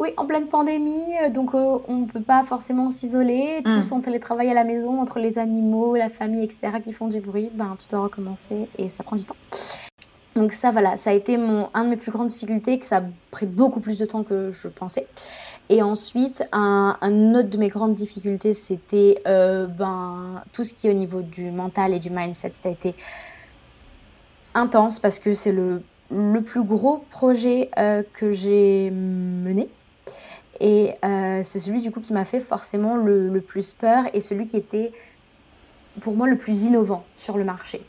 oui, en pleine pandémie, euh, donc euh, on ne peut pas forcément s'isoler. Mm. Tous en télétravail à la maison, entre les animaux, la famille, etc., qui font du bruit, ben, tu dois recommencer et ça prend du temps. Donc ça, voilà, ça a été mon, un de mes plus grandes difficultés, que ça a pris beaucoup plus de temps que je pensais. Et ensuite, un, autre de mes grandes difficultés, c'était euh, ben, tout ce qui est au niveau du mental et du mindset. Ça a été intense parce que c'est le, le plus gros projet que j'ai mené et euh, c'est celui du coup qui m'a fait forcément le, plus peur et celui qui était pour moi le plus innovant sur le marché.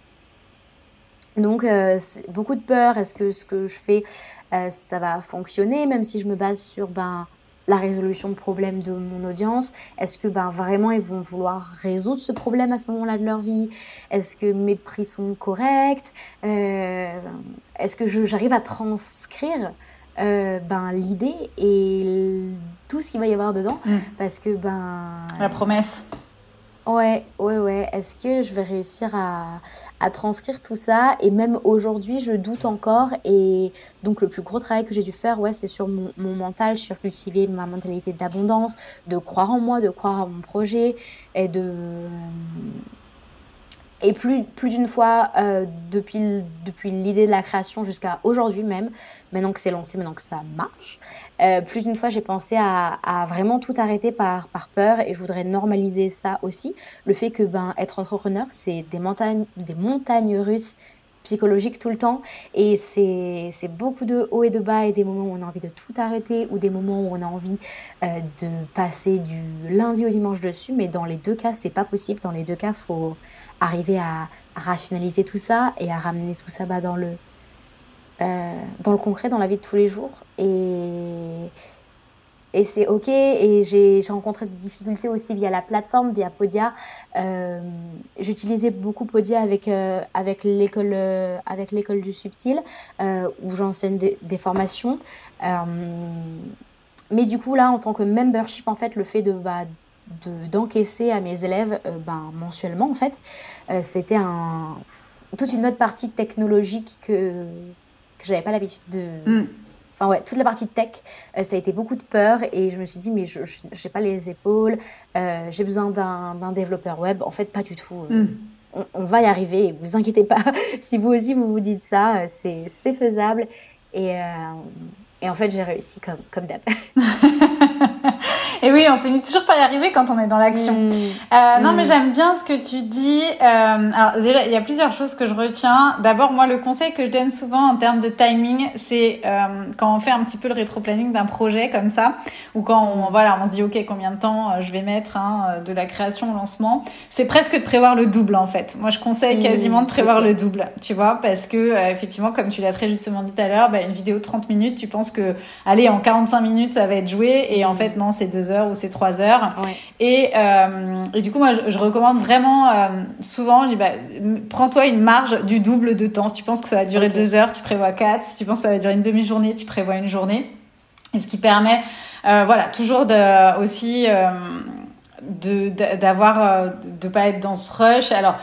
Donc euh, beaucoup de peur, est-ce que ce que je fais, euh, ça va fonctionner, même si je me base sur ben, la résolution de problèmes de mon audience? Est-ce que ben, vraiment ils vont vouloir résoudre ce problème à ce moment-là de leur vie? Est-ce que mes prix sont corrects? Est-ce que j'arrive à transcrire euh, ben, l'idée et tout ce qu'il va y avoir dedans. Mm. Parce que, ben. La promesse. Ouais, ouais, ouais. Est-ce que je vais réussir à, à transcrire tout ça? Et même aujourd'hui, je doute encore. Et donc, le plus gros travail que j'ai dû faire, ouais, c'est sur mon, mon mental, sur cultiver ma mentalité d'abondance, de croire en moi, de croire en mon projet et de, et plus, plus d'une fois, euh, depuis, l'idée de la création jusqu'à aujourd'hui même, maintenant que c'est lancé, maintenant que ça marche, euh, plus d'une fois, j'ai pensé à, vraiment tout arrêter par, peur et je voudrais normaliser ça aussi. Le fait que ben, être entrepreneur, c'est des montagnes russes psychologiques tout le temps. Et c'est beaucoup de hauts et de bas et des moments où on a envie de tout arrêter ou des moments où on a envie euh, de passer du lundi au dimanche dessus. Mais dans les deux cas c'est pas possible. Dans les deux cas faut arriver à, rationaliser tout ça et à ramener tout ça bah, dans, le, euh, dans le concret, dans la vie de tous les jours. Et, et c'est OK. Et j'ai rencontré des difficultés aussi via la plateforme, via Podia. Euh, J'utilisais beaucoup Podia avec, euh, avec l'école euh, avec l'école du subtil, où j'enseigne des, formations. mais du coup, là, en tant que membership, en fait, le fait de, bah, d'encaisser à mes élèves ben, mensuellement en fait. C'était un, toute une autre partie technologique que, que j'avais pas l'habitude de... Mm. Enfin ouais, toute la partie tech, euh, ça a été beaucoup de peur et je me suis dit mais je n'ai pas les épaules, j'ai besoin d'un développeur web. En fait, pas du tout. Mm. On, on, va y arriver, vous inquiétez pas. [LAUGHS] si vous aussi vous vous dites ça, c'est faisable. Et, et en fait, j'ai réussi comme, comme d'hab. [LAUGHS] Et oui, on finit toujours par y arriver quand on est dans l'action. Mm. Euh, non, mais mm. j'aime bien ce que tu dis. Euh, alors déjà, il y a plusieurs choses que je retiens. D'abord, moi, le conseil que je donne souvent en termes de timing, c'est euh, quand on fait un petit peu le rétro-planning d'un projet comme ça, ou quand on, voilà, on se dit, OK, combien de temps je vais mettre hein, de la création au lancement, c'est presque de prévoir le double, en fait. Moi, je conseille mm. quasiment de prévoir le double, tu vois, parce que, effectivement, comme tu l'as très justement dit tout à l'heure, bah, une vidéo de 30 minutes, tu penses que, allez, en 45 minutes, ça va être joué, et en fait, non, c'est deux heures ou c'est trois heures. Et, euh, et, du coup, moi, je, recommande vraiment euh, souvent, je dis, bah, prends-toi une marge du double de temps. Si tu penses que ça va durer deux heures, tu prévois quatre. Si tu penses que ça va durer une demi-journée, tu prévois une journée. Et ce qui permet, euh, voilà, toujours de, aussi de d'avoir de, pas être dans ce rush. Alors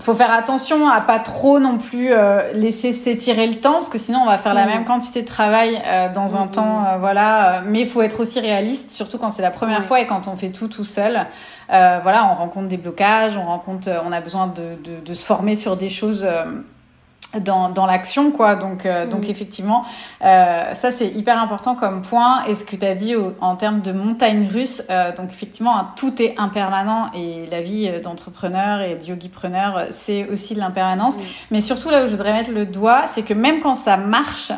faut faire attention à pas trop non plus euh, laisser s'étirer le temps parce que sinon on va faire la mm. même quantité de travail euh, dans un mm, temps mm. Euh, voilà mais il faut être aussi réaliste surtout quand c'est la première fois et quand on fait tout tout seul voilà on rencontre des blocages on rencontre on a besoin de, de, de se former sur des choses dans, dans l'action quoi donc euh, donc mm. effectivement euh, ça c'est hyper important comme point et ce que tu as dit en termes de montagne russe euh, donc effectivement hein, tout est impermanent et la vie euh, d'entrepreneur et de yogipreneur c'est aussi de l'impermanence mm. mais surtout là où je voudrais mettre le doigt c'est que même quand ça marche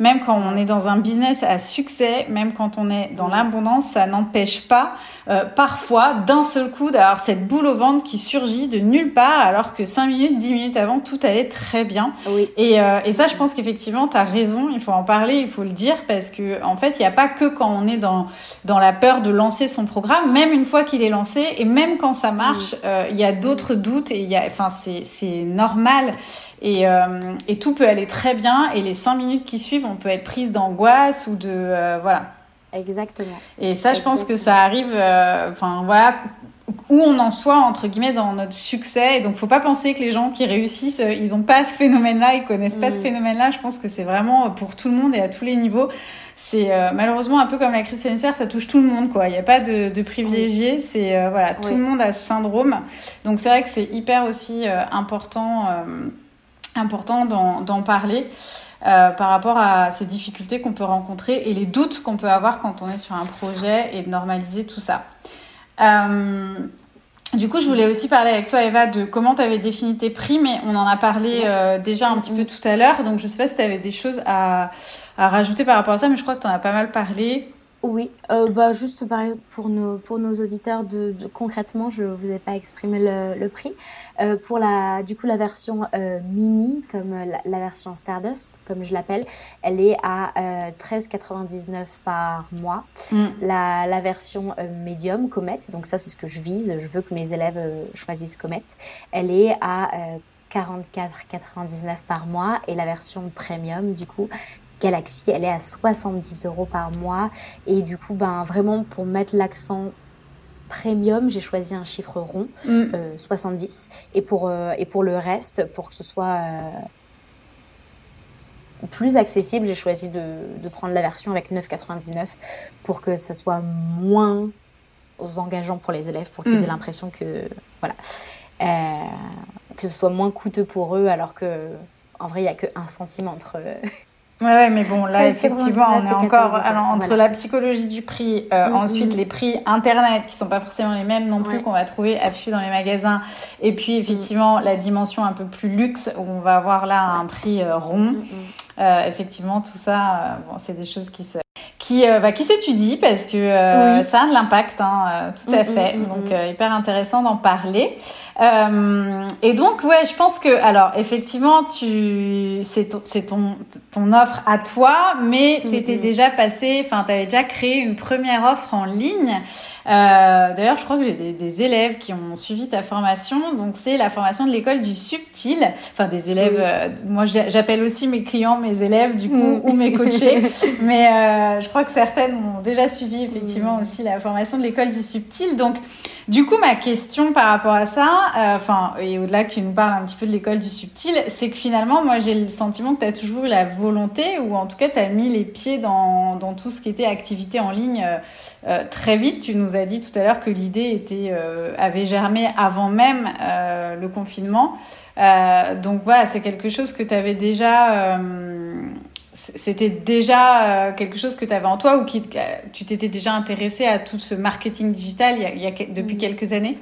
même quand on est dans un business à succès même quand on est dans mm. l'abondance ça n'empêche pas parfois d'un seul coup d'avoir cette boule au ventre qui surgit de nulle part alors que 5 minutes 10 minutes avant tout allait très bien oui. Et, euh, et ça, je pense qu'effectivement, tu as raison, il faut en parler, il faut le dire, parce que en fait, il n'y a pas que quand on est dans, dans la peur de lancer son programme, même une fois qu'il est lancé, et même quand ça marche, euh, il y a d'autres doutes, et il y a, enfin, c'est normal. Et, euh, et tout peut aller très bien, et les cinq minutes qui suivent, on peut être prise d'angoisse ou de... Euh, voilà. Exactement. Et ça, je pense que ça arrive, euh, enfin voilà, où on en soit entre guillemets dans notre succès. Et donc, faut pas penser que les gens qui réussissent, euh, ils ont pas ce phénomène-là, ils connaissent pas ce mm. phénomène-là. Je pense que c'est vraiment pour tout le monde et à tous les niveaux. C'est euh, malheureusement un peu comme la crise sanitaire, ça touche tout le monde, quoi. Il n'y a pas de, de privilégiés. C'est euh, voilà, tout le monde a ce syndrome. Donc, c'est vrai que c'est hyper aussi important, important d'en parler. Par rapport à ces difficultés qu'on peut rencontrer et les doutes qu'on peut avoir quand on est sur un projet et de normaliser tout ça. Euh, du coup, je voulais aussi parler avec toi, Eva, de comment tu avais défini tes prix, mais on en a parlé euh, déjà un petit peu tout à l'heure. Donc, je sais pas si tu avais des choses à, à rajouter par rapport à ça, mais je crois que tu en as pas mal parlé. Oui, euh, bah, juste pour nos, pour nos auditeurs, de, concrètement, je ne vous ai pas exprimé le, le prix. Euh, pour la, du coup, la version euh, mini, comme la, la, version Stardust, comme je l'appelle, elle est à 13,99 par mois. Mm. La, la, version medium, Comet, donc ça c'est ce que je vise, je veux que mes élèves choisissent Comet, elle est à 44,99 par mois et la version premium, du coup, Galaxy, elle est à 70 euros par mois. Et du coup, ben, vraiment pour mettre l'accent premium, j'ai choisi un chiffre rond, 70. Mm. Et pour, et pour le reste, pour que ce soit plus accessible, j'ai choisi de, de, prendre la version avec 9,99 pour que ça soit moins engageant pour les élèves, pour qu'ils aient mm. l'impression que, voilà, euh, que ce soit moins coûteux pour eux, alors que en vrai, il n'y a qu'un centime entre. Ouais, ouais, mais bon, là, effectivement, on est encore entre la psychologie du prix, euh, mm, ensuite mm. les prix internet qui sont pas forcément les mêmes non plus qu'on va trouver affichés dans les magasins, et puis effectivement la dimension un peu plus luxe où on va avoir là un prix euh, rond. Euh, effectivement, tout ça, bon, c'est des choses qui se qui bah, qui s'étudient parce que ça a de l'impact, hein, tout à mm, fait. Mm, donc mm, hyper intéressant d'en parler. Et donc ouais, je pense que alors effectivement, tu c'est ton c'est ton ton offre à toi, mais t'étais déjà passé, enfin t'avais déjà créé une première offre en ligne. Euh, D'ailleurs, je crois que j'ai des, des, élèves qui ont suivi ta formation. Donc, c'est la formation de l'école du subtil. Enfin, des élèves. Euh, moi, j'appelle aussi mes clients mes élèves, du coup, mm. ou mes coachés. [LAUGHS] Mais euh, je crois que certaines ont déjà suivi effectivement mm. aussi la formation de l'école du subtil. Donc, du coup, ma question par rapport à ça, euh, enfin, et au-delà que tu nous parles un petit peu de l'école du subtil, c'est que finalement, moi, j'ai le sentiment que tu as toujours eu la volonté, ou en tout cas, tu as mis les pieds dans, dans tout ce qui était activité en ligne euh, euh, très vite. Tu nous as dit tout à l'heure que l'idée était avait germé avant même le confinement. donc voilà, c'est quelque chose que tu avais déjà c'était déjà quelque chose que tu avais en toi ou qui tu t'étais déjà intéressé à tout ce marketing digital il y a, depuis mm. quelques années?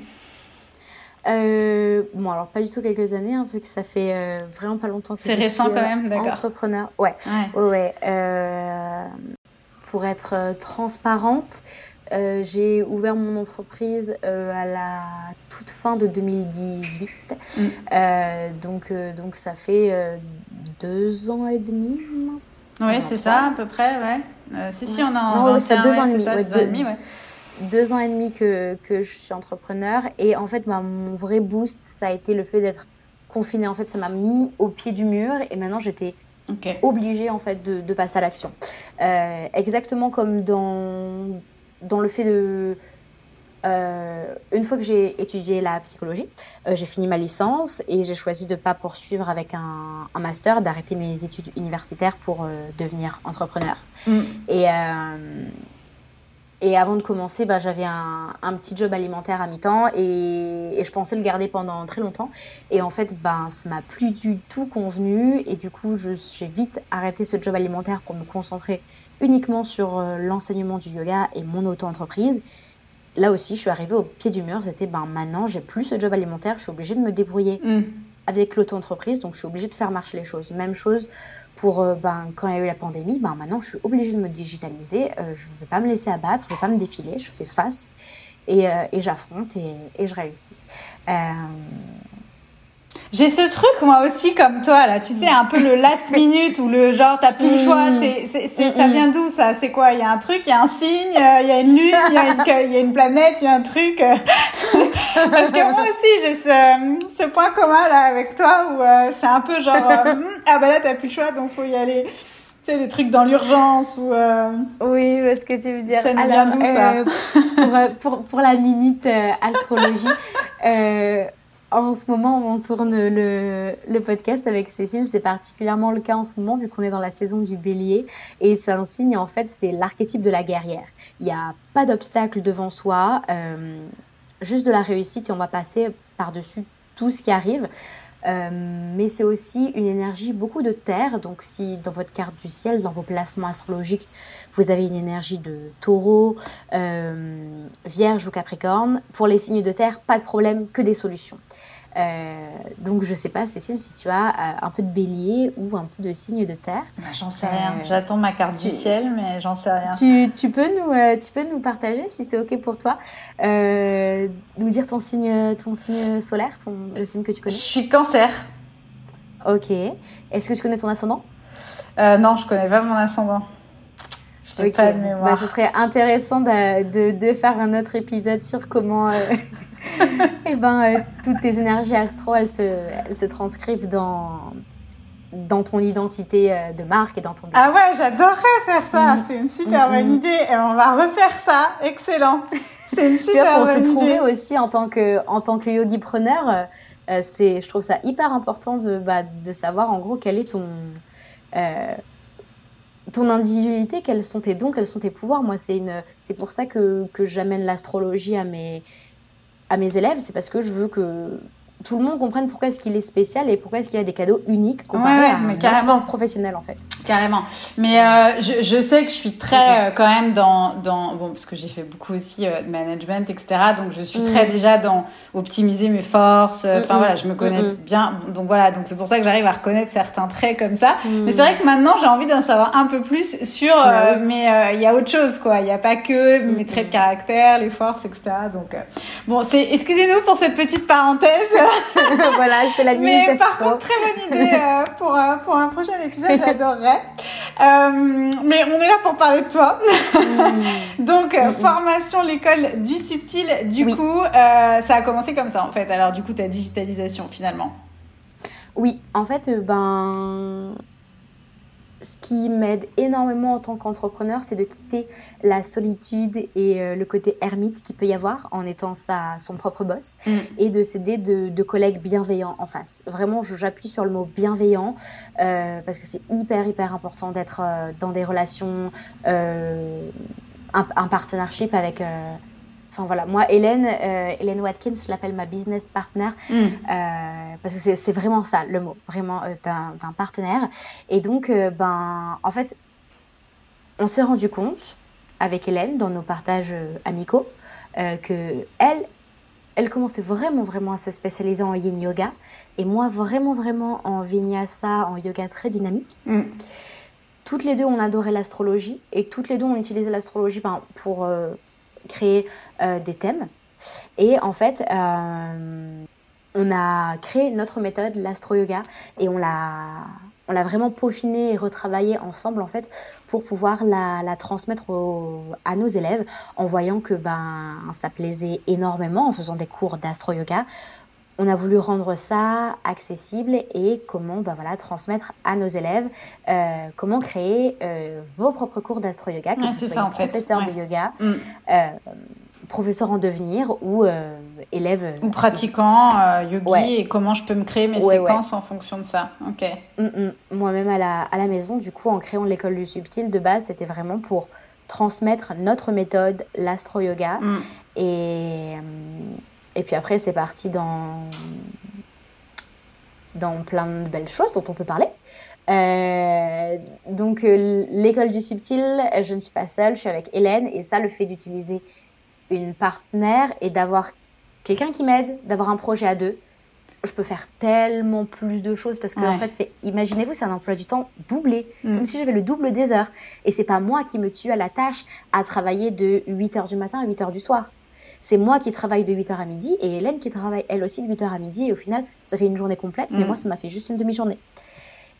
Euh, bon alors pas du tout quelques années hein, vu que ça fait euh, vraiment pas longtemps que c'est récent quand même d'accord entrepreneur ouais ouais, pour être transparente j'ai ouvert mon entreprise à la toute fin de 2018 mm. donc donc ça fait deux ans et demi oui, c'est ça, à peu près, ouais. Euh, si, si, on a non, c'est deux ans et demi. Ça, deux, ans et demi, ouais. Deux ans et demi que, que je suis entrepreneur. Et en fait, bah, mon vrai boost, ça a été le fait d'être confinée. En fait, ça m'a mis au pied du mur. Et maintenant, j'étais obligée, en fait, de, de passer à l'action. Euh, exactement comme dans, dans le fait de euh, une fois que j'ai étudié la psychologie, euh, j'ai fini ma licence et j'ai choisi de ne pas poursuivre avec un, un master, d'arrêter mes études universitaires pour devenir entrepreneur. Mm. Et, et avant de commencer, bah, j'avais un, un, petit job alimentaire à mi-temps et, et, je pensais le garder pendant très longtemps. Et en fait, ben, ça m'a plus du tout convenu et du coup, j'ai vite arrêté ce job alimentaire pour me concentrer uniquement sur l'enseignement du yoga et mon auto-entreprise là aussi, je suis arrivée au pied du mur. C'était, ben maintenant, j'ai plus ce job alimentaire, je suis obligée de me débrouiller mm. avec l'auto-entreprise, donc je suis obligée de faire marcher les choses. Même chose pour euh, ben, quand il y a eu la pandémie, ben, maintenant, je suis obligée de me digitaliser. Euh, je ne vais pas me laisser abattre, je ne vais pas me défiler, je fais face et, euh, et j'affronte et, et, je réussis. J'ai ce truc moi aussi comme toi là, tu sais un peu le last [LAUGHS] minute ou le genre t'as plus le choix, mm. c'est, c'est, ça vient d'où ça? C'est quoi? Il y a un truc, il y a un signe, euh, il y a une lune, il y, a une, [LAUGHS] y a une planète, il y a un truc. Euh. [LAUGHS] Parce que moi aussi j'ai ce, ce point commun là avec toi où euh, c'est un peu genre hmm, ah bah là t'as plus le choix donc faut y aller. Tu sais, les trucs dans l'urgence ou... Oui, ce que tu veux dire. Ça vient d'où, ça? pour, pour, pour, la minute astrologie, en ce moment, on tourne le, podcast avec Cécile. C'est particulièrement le cas en ce moment, vu qu'on est dans la saison du bélier. Et c'est un signe, en fait, c'est l'archétype de la guerrière. Il n'y a pas d'obstacle devant soi, euh, juste de la réussite et on va passer par-dessus tout ce qui arrive. Euh, mais c'est aussi une énergie beaucoup de terre. Donc, si dans votre carte du ciel, dans vos placements astrologiques, vous avez une énergie de taureau, euh, vierge ou capricorne, pour les signes de terre, pas de problème, que des solutions. Euh, donc je sais pas Cécile si tu as euh, un peu de bélier ou un peu de signe de terre. Bah, j'en sais rien. Euh, J'attends ma carte du ciel mais j'en sais rien. Tu, tu, peux nous tu peux nous partager si c'est ok pour toi nous dire ton signe ton signe solaire ton le signe que tu connais. Je suis Cancer. Ok. Est-ce que tu connais ton ascendant? Non je connais pas mon ascendant. Je n'ai pas de mémoire. Bah, ce serait intéressant de, de, de, faire un autre épisode sur comment [LAUGHS] [LAUGHS] eh ben, euh, toutes tes énergies astro, elles se, elles se transcrivent dans, dans ton identité euh, de marque et dans ton Ah ouais, j'adorerais faire ça. Mm. C'est une super bonne mm. idée. Et on va refaire ça. Excellent. [LAUGHS] C'est une super tu vois, pour se trouver aussi en tant que, en tant que yogi preneur, euh, c'est, je trouve ça hyper important de, bah, de savoir en gros quel est ton, euh, ton individualité, quels sont tes dons, quels sont tes pouvoirs. Moi, c'est, une, c'est pour ça que, que j'amène l'astrologie à mes, à mes élèves, c'est parce que je veux que tout le monde comprenne pourquoi est-ce qu'il est spécial et pourquoi est-ce qu'il a des cadeaux uniques comparé à un carrément. professionnel en fait. Carrément. Mais euh, je, je, sais que je suis très euh, quand même dans, dans bon parce que j'ai fait beaucoup aussi euh, de management etc. Donc je suis mm. très déjà dans optimiser mes forces. Enfin voilà, je me connais bien. Donc voilà, donc c'est pour ça que j'arrive à reconnaître certains traits comme ça. Mm. Mais c'est vrai que maintenant j'ai envie d'en savoir un peu plus sur. Bah mais il y a autre chose quoi. Il n'y a pas que mes traits de caractère, les forces etc. Donc bon, c'est excusez-nous pour cette petite parenthèse. [LAUGHS] [LAUGHS] voilà, c'était la minute. Mais par contre, très bonne idée euh, pour, euh, pour un prochain épisode, [LAUGHS] j'adorerais. Euh, mais on est là pour parler de toi. Mm. [LAUGHS] Donc, mm, mm. formation, l'école du subtil, du coup, ça a commencé comme ça en fait. Alors, du coup, ta digitalisation finalement? Oui, en fait, ben, ce qui m'aide énormément en tant qu'entrepreneur, c'est de quitter la solitude et euh, le côté ermite qu'il peut y avoir en étant sa, son propre boss mm. et de s'aider de, collègues bienveillants en face. Vraiment, j'appuie sur le mot bienveillant euh, parce que c'est hyper, hyper important d'être euh, dans des relations, un, un, partnership avec Enfin voilà, moi, Hélène, euh, Hélène Watkins, je l'appelle ma business partner mm. euh, parce que c'est vraiment ça le mot, vraiment euh, d'un partenaire. Et donc, ben, en fait, on s'est rendu compte avec Hélène dans nos partages amicaux que elle, elle commençait vraiment, vraiment à se spécialiser en yin yoga et moi vraiment, vraiment en vinyasa, en yoga très dynamique. Mm. Toutes les deux, on adorait l'astrologie et toutes les deux, on utilisait l'astrologie ben, pour créer euh, des thèmes. Et en fait, euh, on a créé notre méthode, l'astro-yoga, et on l'a on l'a vraiment peaufiné et retravaillé ensemble en fait pour pouvoir la, transmettre à nos élèves en voyant que ben ça plaisait énormément en faisant des cours d'astro yoga on a voulu rendre ça accessible et comment bah voilà, transmettre à nos élèves euh, comment créer euh, vos propres cours d'astro-yoga, que vous ça, en professeur de yoga, mm. euh, professeur en devenir ou élève. Ou pratiquant yogi et comment je peux me créer mes séquences en fonction de ça. Ok. Mm, mm. Moi-même à la, à la maison, du coup, en créant l'école du subtil, de base, c'était vraiment pour transmettre notre méthode, l'astro-yoga. Et et puis après, c'est parti dans, dans plein de belles choses dont on peut parler. Euh, donc, euh, l'école du subtil, je ne suis pas seule, je suis avec Hélène. Et ça, le fait d'utiliser une partenaire et d'avoir quelqu'un qui m'aide, d'avoir un projet à deux, je peux faire tellement plus de choses parce que en fait c'est imaginez-vous c'est un emploi du temps doublé mm. comme si j'avais le double des heures et c'est pas moi qui me tue à la tâche à travailler de 8h du matin à 8h du soir c'est moi qui travaille de 8h à midi et Hélène qui travaille elle aussi de 8h à midi. Et au final, ça fait une journée complète, mais mm. moi, ça m'a fait juste une demi-journée.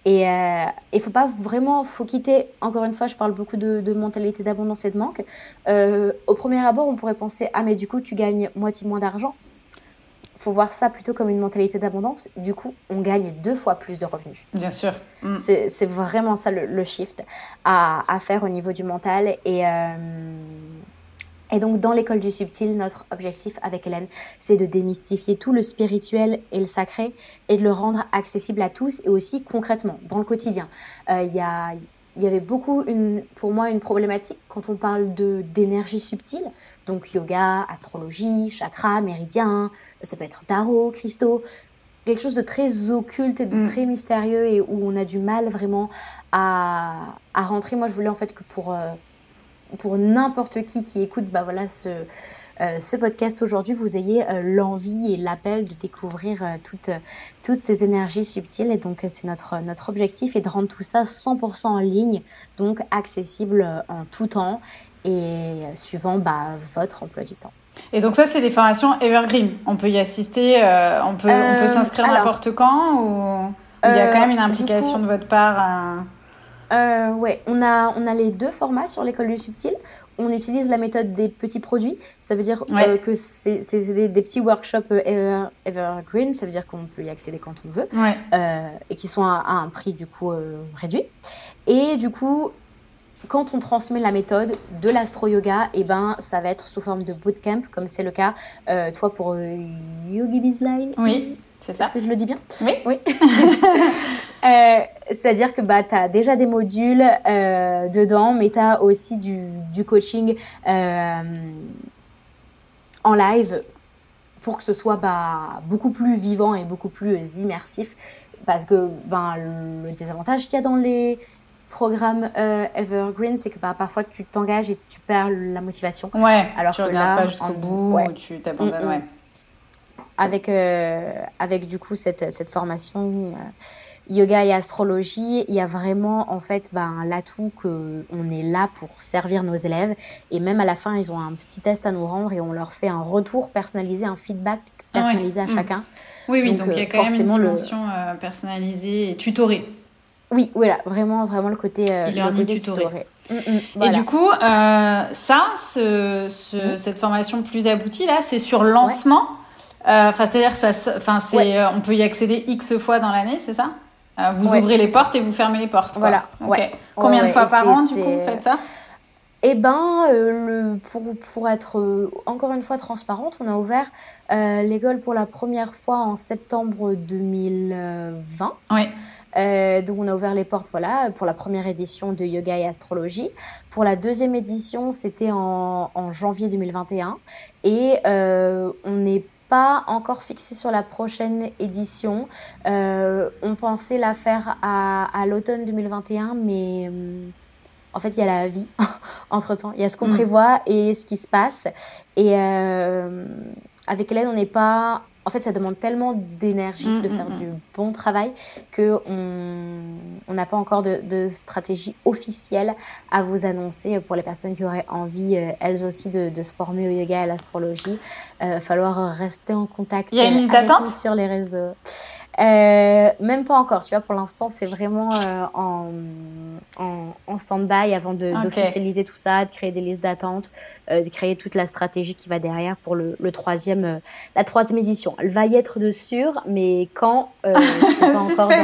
Et il euh, ne faut pas vraiment, faut quitter, encore une fois, je parle beaucoup de, mentalité d'abondance et de manque. Euh, au premier abord, on pourrait penser, ah mais du coup, tu gagnes moitié moins d'argent. faut voir ça plutôt comme une mentalité d'abondance. Du coup, on gagne deux fois plus de revenus. Bien sûr. Mm. C'est vraiment ça le, shift à, faire au niveau du mental. Et, euh, et donc, dans l'école du subtil, notre objectif avec Hélène, c'est de démystifier tout le spirituel et le sacré et de le rendre accessible à tous et aussi concrètement, dans le quotidien. Euh, il y, a, y avait beaucoup, une, pour moi, une problématique quand on parle d'énergie subtile, donc yoga, astrologie, chakra, méridien, ça peut être tarot, cristaux, quelque chose de très occulte et de mm. très mystérieux et où on a du mal vraiment à, à rentrer. Moi, je voulais en fait que pour... Euh, pour n'importe qui qui écoute bah voilà, ce, euh, ce podcast aujourd'hui, vous ayez euh, l'envie et l'appel de découvrir euh, toutes, toutes ces énergies subtiles. Et donc, c'est notre, notre objectif et de rendre tout ça 100% en ligne, donc accessible en tout temps et suivant bah, votre emploi du temps. Et donc ça, c'est des formations evergreen. On peut y assister, on peut, on peut s'inscrire n'importe quand ou il y a quand même une implication de votre part euh, ouais, on a, on a les deux formats sur l'école du subtil. On utilise la méthode des petits produits. Ça veut dire euh, que c'est des, des, petits workshops euh, evergreen. Ça veut dire qu'on peut y accéder quand on veut. et qui sont à, un prix du coup réduit. Et du coup, quand on transmet la méthode de l'astro-yoga, et eh ben, ça va être sous forme de bootcamp, comme c'est le cas, toi, pour Yogi Bizline. Oui. C'est ça. Est-ce que je le dis bien? Oui. oui. [LAUGHS] euh, C'est-à-dire que bah, tu as déjà des modules euh, dedans, mais tu as aussi du, du coaching euh, en live pour que ce soit bah, beaucoup plus vivant et beaucoup plus immersif. Parce que ben, le désavantage qu'il y a dans les programmes euh, Evergreen, c'est que bah, parfois tu t'engages et tu perds la motivation. Ouais, alors tu que là, pas jusqu'au bout, ouais. tu t'abandonnes, mm, mm. ouais avec, euh, avec du coup cette, cette formation euh, yoga et astrologie, il y a vraiment en fait ben, l'atout qu'on est là pour servir nos élèves. Et même à la fin, ils ont un petit test à nous rendre et on leur fait un retour personnalisé, un feedback personnalisé à mm. chacun. Oui, oui, donc, il y a euh, quand même une dimension personnalisée et tutorée. Oui, voilà, vraiment, vraiment le côté, le côté tutoré. Mm, mm, et du coup, ça, ce, ce, cette formation plus aboutie là, c'est sur lancement. Euh, enfin, c'est-à-dire, ça, enfin, c'est, euh, on peut y accéder x fois dans l'année, c'est ça? Euh, Vous ouvrez les portes et vous fermez les portes. Voilà. Ok. Combien de fois par an, du coup, vous faites ça? Eh ben, le, pour, pour être encore une fois transparente, on a ouvert l'école pour la première fois en septembre 2020. Oui. donc on a ouvert les portes voilà pour la première édition de yoga et astrologie. Pour la deuxième édition, c'était en, en, janvier 2021 et on est pas encore fixé sur la prochaine édition. Euh, on pensait la faire à, à l'automne 2021, mais hum, en fait, il y a la vie [LAUGHS] entre-temps. Il y a ce qu'on mm. prévoit et ce qui se passe. Et euh, avec Hélène, on n'est pas en fait, ça demande tellement d'énergie mm, de faire mm, du bon travail que on n'a pas encore de, stratégie officielle à vous annoncer pour les personnes qui auraient envie, euh, elles aussi, de, se former au yoga et à l'astrologie. Il euh, va falloir rester en contact. Il y a une liste d'attente? sur les réseaux. Euh, même pas encore, tu vois, pour l'instant, c'est vraiment euh, en, en, en stand-by avant d'officialiser tout ça, de créer des listes d'attente, euh, de créer toute la stratégie qui va derrière pour le, le troisième, la troisième édition. Elle va y être de sûr, mais quand euh, [LAUGHS] pas encore dans vous, avez,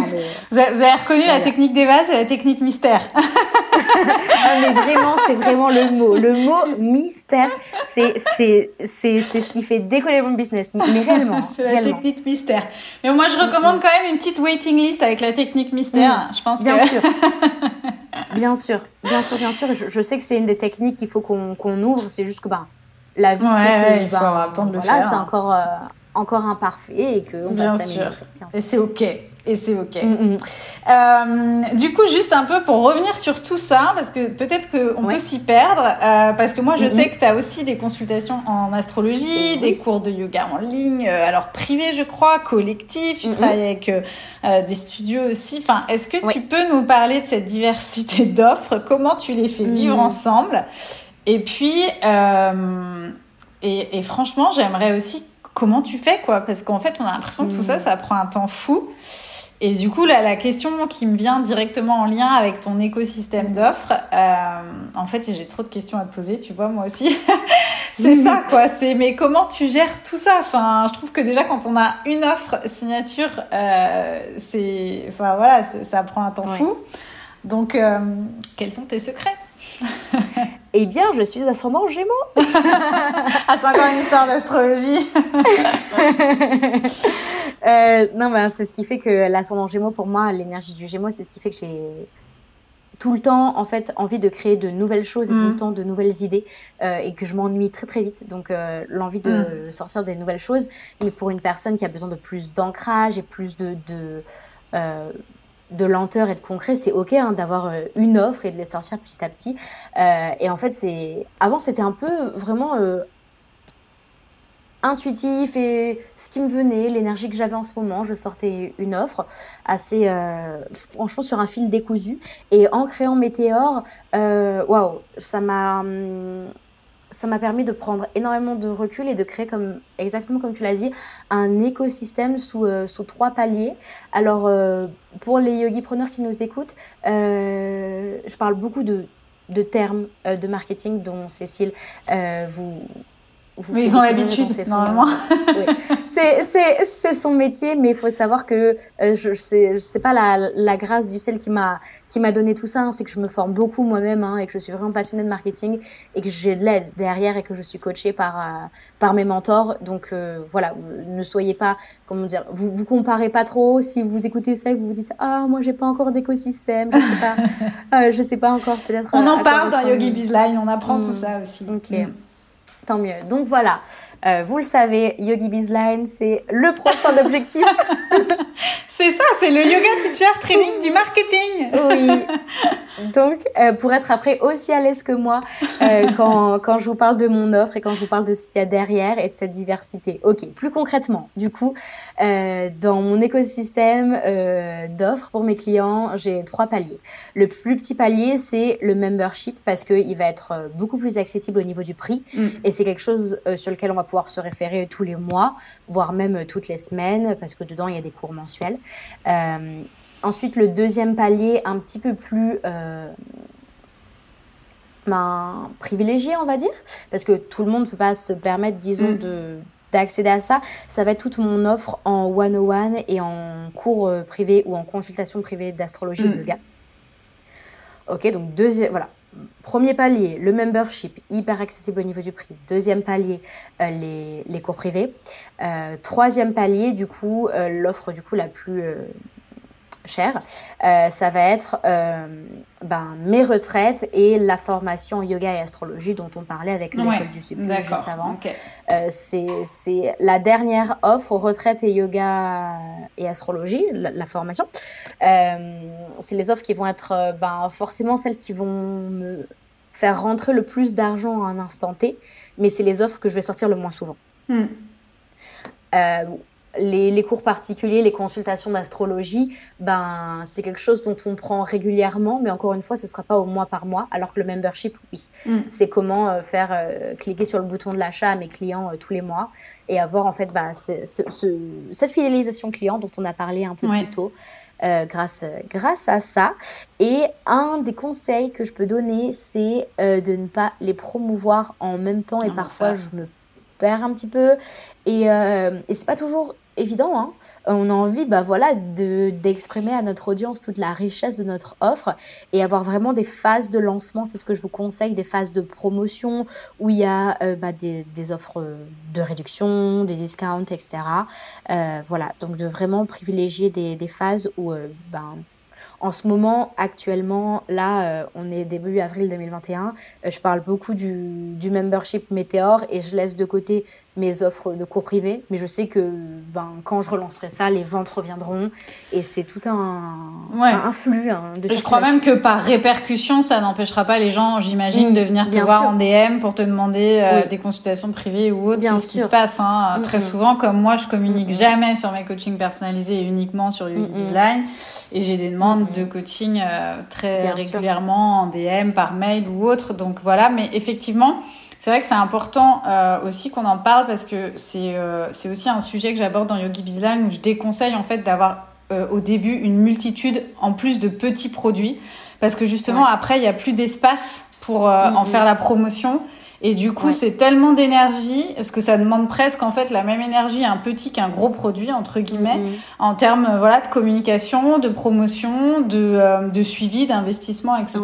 vous, avez, reconnu la technique d'Eva, c'est la technique mystère. [LAUGHS] ah, mais vraiment, c'est vraiment le mot. Le mot mystère, c'est ce qui fait décoller mon business. Mais [LAUGHS] réellement. c'est la technique mystère. Mais moi, je recommande quand même une petite waiting list avec la technique mystère. Mm. Je pense bien sûr. bien sûr, bien sûr, bien sûr. Je, sais que c'est une des techniques qu'il faut qu'on ouvre. C'est juste que bah, la vie, ouais, il faut avoir le temps de le voilà, C'est encore, euh, encore imparfait et que on bien, sûr. Et c'est ok. Et c'est ok. Mm, mm. Euh, du coup, juste un peu pour revenir sur tout ça, parce que peut-être qu'on peut s'y perdre, euh, parce que moi je sais que tu as aussi des consultations en astrologie, des cours de yoga en ligne, euh, alors privé je crois, collectif, tu travailles avec euh, des studios aussi. Enfin, est-ce que tu peux nous parler de cette diversité [LAUGHS] d'offres? Comment tu les fais vivre mm. ensemble? Et puis, et, et franchement, j'aimerais aussi comment tu fais quoi? Parce qu'en fait, on a l'impression que tout ça, ça prend un temps fou. Et du coup, là, la question qui me vient directement en lien avec ton écosystème d'offres, euh, en fait, j'ai trop de questions à te poser, tu vois, moi aussi. [LAUGHS] c'est ça, quoi. C'est, mais comment tu gères tout ça? Enfin, je trouve que déjà, quand on a une offre signature, euh, c'est, enfin voilà, ça prend un temps fou. Donc, euh, quels sont tes secrets? [LAUGHS] Eh bien, je suis ascendant Gémeaux. [LAUGHS] ah, c'est encore une histoire d'astrologie. [LAUGHS] euh, non, bah, c'est ce qui fait que l'ascendant Gémeaux, pour moi, l'énergie du Gémeaux, c'est ce qui fait que j'ai tout le temps en fait envie de créer de nouvelles choses et tout le mm. temps de nouvelles idées euh, et que je m'ennuie très très vite donc euh, l'envie de mm. sortir des nouvelles choses mais pour une personne qui a besoin de plus d'ancrage et plus de, de euh, de lenteur et de concret, c'est ok hein, d'avoir euh, une offre et de les sortir petit à petit. Euh, et en fait, c'est avant c'était un peu vraiment euh, intuitif et ce qui me venait, l'énergie que j'avais en ce moment, je sortais une offre assez franchement sur un fil décousu. Et en créant Météor, waouh, ça m'a hum, ça m'a permis de prendre énormément de recul et de créer, comme, exactement comme tu l'as dit, un écosystème sous, euh, sous trois paliers. Alors, euh, pour les yogipreneurs qui nous écoutent, euh, je parle beaucoup de, de termes de marketing dont Cécile vous, mais ils ont l'habitude, normalement. C'est son métier, mais il faut savoir que euh, je sais, sais pas la, la, grâce du ciel qui m'a qui m'a donné tout ça, hein, c'est que je me forme beaucoup moi-même hein, et que je suis vraiment passionnée de marketing et que j'ai de l'aide derrière et que je suis coachée par euh, par mes mentors. Donc euh, voilà, ne soyez pas, comment dire, vous vous comparez pas trop. Si vous écoutez ça et vous vous dites ah moi j'ai pas encore d'écosystème, je sais pas, [LAUGHS] je sais pas encore peut-être. On en parle dans Yogi Bizline, on apprend tout mm. ça aussi. Ok. Mm tant mieux. Donc voilà, euh, vous le savez, Yogi Bizline, c'est le prochain [LAUGHS] objectif. c'est ça, c'est le yoga teacher training du marketing. oui. Donc, euh, pour être après aussi à l'aise que moi euh, [LAUGHS] quand, quand, je vous parle de mon offre et quand je vous parle de ce qu'il y a derrière et de cette diversité. Ok, plus concrètement, du coup, dans mon écosystème d'offres pour mes clients, j'ai trois paliers. Le plus petit palier, c'est le membership parce qu'il va être beaucoup plus accessible au niveau du prix mm. et c'est quelque chose sur lequel on va pouvoir se référer tous les mois, voire même toutes les semaines, parce que dedans, il y a des cours mensuels. Euh, ensuite, le deuxième palier, un petit peu plus... Euh, ben, privilégié, on va dire, parce que tout le monde ne peut pas se permettre, disons, mm. de d'accéder à ça, ça va être toute mon offre en one-on-one et en cours euh, privé ou en consultation privée d'astrologie et de mm. yoga. Ok, donc deuxième, voilà, Premier palier, le membership, hyper accessible au niveau du prix. Deuxième palier, euh, les, cours privés. Euh, troisième palier, du coup, euh, l'offre du coup la plus cher, euh, ça va être euh, ben, mes retraites et la formation yoga et astrologie dont on parlait avec l'école du subtil juste avant. Euh, c'est la dernière offre retraite et yoga et astrologie, la, formation. c'est les offres qui vont être ben, forcément celles qui vont me faire rentrer le plus d'argent à un instant T, mais c'est les offres que je vais sortir le moins souvent. Hmm les, cours particuliers, les consultations d'astrologie, ben, c'est quelque chose dont on prend régulièrement, mais encore une fois, ce ne sera pas au mois par mois, alors que le membership, oui. Mm. C'est comment euh, faire euh, cliquer sur le bouton de l'achat à mes clients euh, tous les mois et avoir en fait ben, cette fidélisation client dont on a parlé un peu plus tôt. grâce, grâce à ça. Et un des conseils que je peux donner, c'est de ne pas les promouvoir en même temps. Et parfois, je me un petit peu. Et, et c'est pas toujours évident. Hein. On a envie bah, voilà, d'exprimer à notre audience toute la richesse de notre offre et avoir vraiment des phases de lancement. C'est ce que je vous conseille, des phases de promotion où il y a euh, bah, des, offres de réduction, des discounts, etc. Euh, voilà, donc de vraiment privilégier des, des phases où euh, ben, en ce moment, actuellement, là, euh, on est début avril 2021. Euh, je parle beaucoup du, du, membership Météor et je laisse de côté mes offres de cours privés. Mais je sais que ben, quand je relancerai ça, les ventes reviendront. Et c'est tout un, un, flux hein, de Je crois même que par répercussion, ça n'empêchera pas les gens, j'imagine, de venir te voir en DM pour te demander euh, des consultations privées ou autres. C'est ce qui se passe hein, très souvent. Comme moi, je communique jamais sur mes coachings personnalisés et uniquement sur Yogi Design. Et j'ai des demandes de coaching euh, très régulièrement en DM, par mail ou autre. Donc voilà, mais effectivement, c'est vrai que c'est important euh, aussi qu'on en parle parce que c'est euh, c'est aussi un sujet que j'aborde dans Yogi Bizline où je déconseille en fait d'avoir au début une multitude en plus de petits produits. Parce que justement après il y a plus d'espace pour en faire la promotion. Et du coup, c'est tellement d'énergie, parce que ça demande presque en fait la même énergie un petit qu'un gros produit entre guillemets, mhm. en termes euh, voilà de communication, de promotion, de, euh, de suivi, d'investissement, etc.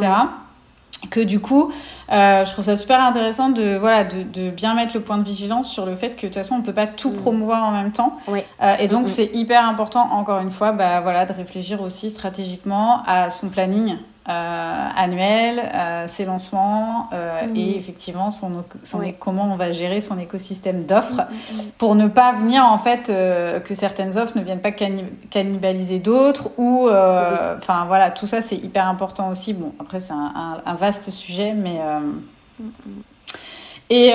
Que du coup, euh, je trouve ça super intéressant de voilà de, de, bien mettre le point de vigilance sur le fait que de toute façon on peut pas tout mhm. promouvoir en même temps. Euh, et donc mhm. c'est hyper important encore une fois, bah voilà, de réfléchir aussi stratégiquement à son planning euh, annuel, euh, ses lancements euh, et effectivement son, son comment on va gérer son écosystème d'offres mm, mm, pour ne pas venir en fait que certaines offres ne viennent pas cannibaliser d'autres ou enfin voilà tout ça c'est hyper important aussi. Bon après c'est un, un, vaste sujet mais et,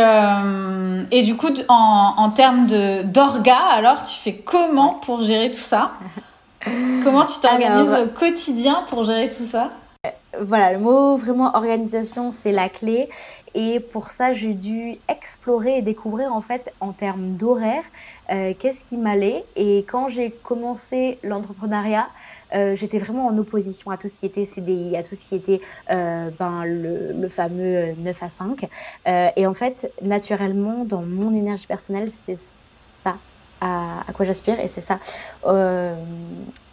et du coup en, en termes de d'orga alors tu fais comment pour gérer tout ça? [LAUGHS] Comment tu t'organises au quotidien pour gérer tout ça? Voilà, le mot vraiment organisation, c'est la clé. Et pour ça, j'ai dû explorer et découvrir en fait en termes d'horaire, euh, qu'est-ce qui m'allait. Et quand j'ai commencé l'entrepreneuriat, j'étais vraiment en opposition à tout ce qui était CDI, à tout ce qui était ben, le, le, fameux 9 à 5. et en fait, naturellement, dans mon énergie personnelle, c'est ça à, quoi j'aspire et c'est ça euh,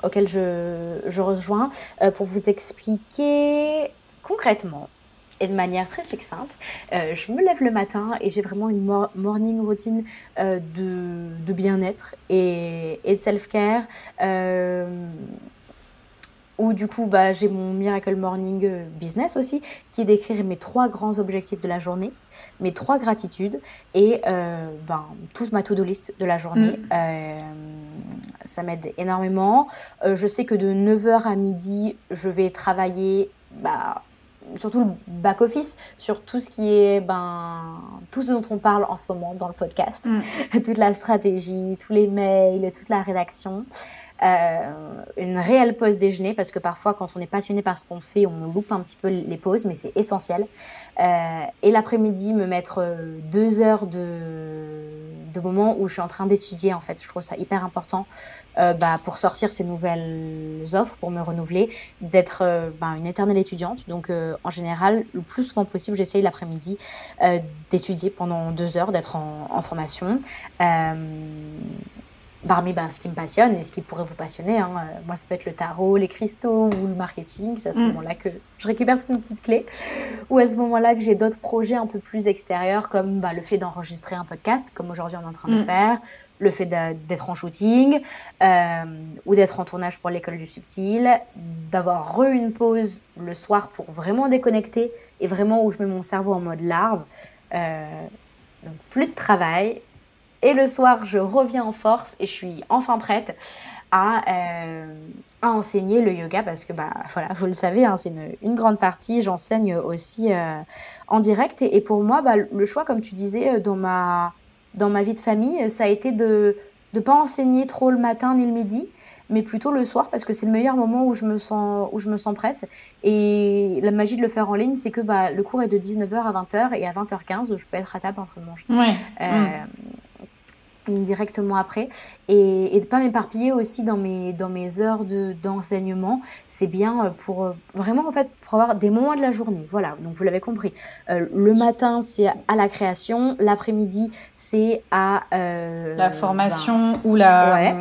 auquel je, rejoins euh, pour vous expliquer concrètement et de manière très succincte. Euh, je me lève le matin et j'ai vraiment une morning routine de, bien-être et, de self-care où du coup bah, j'ai mon Miracle Morning Business aussi, qui est d'écrire mes trois grands objectifs de la journée, mes trois gratitudes et euh, ben, toute ma to-do list de la journée. Mm. Euh, ça m'aide énormément. Euh, je sais que de 9h à midi, je vais travailler bah, surtout le back-office, sur tout ce qui est ben, tout ce dont on parle en ce moment dans le podcast, mm. [LAUGHS] toute la stratégie, tous les mails, toute la rédaction. Euh, une réelle pause déjeuner parce que parfois quand on est passionné par ce qu'on fait, on loupe un petit peu les pauses, mais c'est essentiel. Euh, et l'après-midi, me mettre euh, deux heures de, de moment où je suis en train d'étudier en fait. Je trouve ça hyper important bah, pour sortir ces nouvelles offres, pour me renouveler, d'être bah, une éternelle étudiante. Donc en général, le plus souvent possible, j'essaye l'après-midi d'étudier pendant deux heures, d'être en, en, formation parmi ben, ce qui me passionne et ce qui pourrait vous passionner. Hein. Euh, moi, ça peut être le tarot, les cristaux ou le marketing. C'est à ce mm. moment-là que je récupère toutes mes petites clés. Ou à ce moment-là que j'ai d'autres projets un peu plus extérieurs, comme bah, le fait d'enregistrer un podcast, comme aujourd'hui on est en train de mm. faire, le fait d'être en shooting euh, ou d'être en tournage pour l'école du subtil, d'avoir re une pause le soir pour vraiment déconnecter et vraiment où je mets mon cerveau en mode larve. Euh, donc plus de travail, et le soir, je reviens en force et je suis enfin prête à, euh, à enseigner le yoga parce que, bah, voilà, vous le savez, hein, c'est une, une, grande partie. J'enseigne aussi euh, en direct. Et, pour moi, bah, le choix, comme tu disais, euh, dans ma, dans ma vie de famille, ça a été de ne pas enseigner trop le matin ni le midi, mais plutôt le soir parce que c'est le meilleur moment où je me sens où je me sens prête et la magie de le faire en ligne c'est que bah, le cours est de 19h à 20h et à 20h15 je peux être à table en train de manger ouais. euh, directement après et, et de pas m'éparpiller aussi dans mes dans mes heures de d'enseignement c'est bien euh, pour euh, vraiment en fait pour avoir des moments de la journée voilà donc vous l'avez compris euh, le matin c'est à la création l'après-midi c'est à la formation ben, ou la ouais.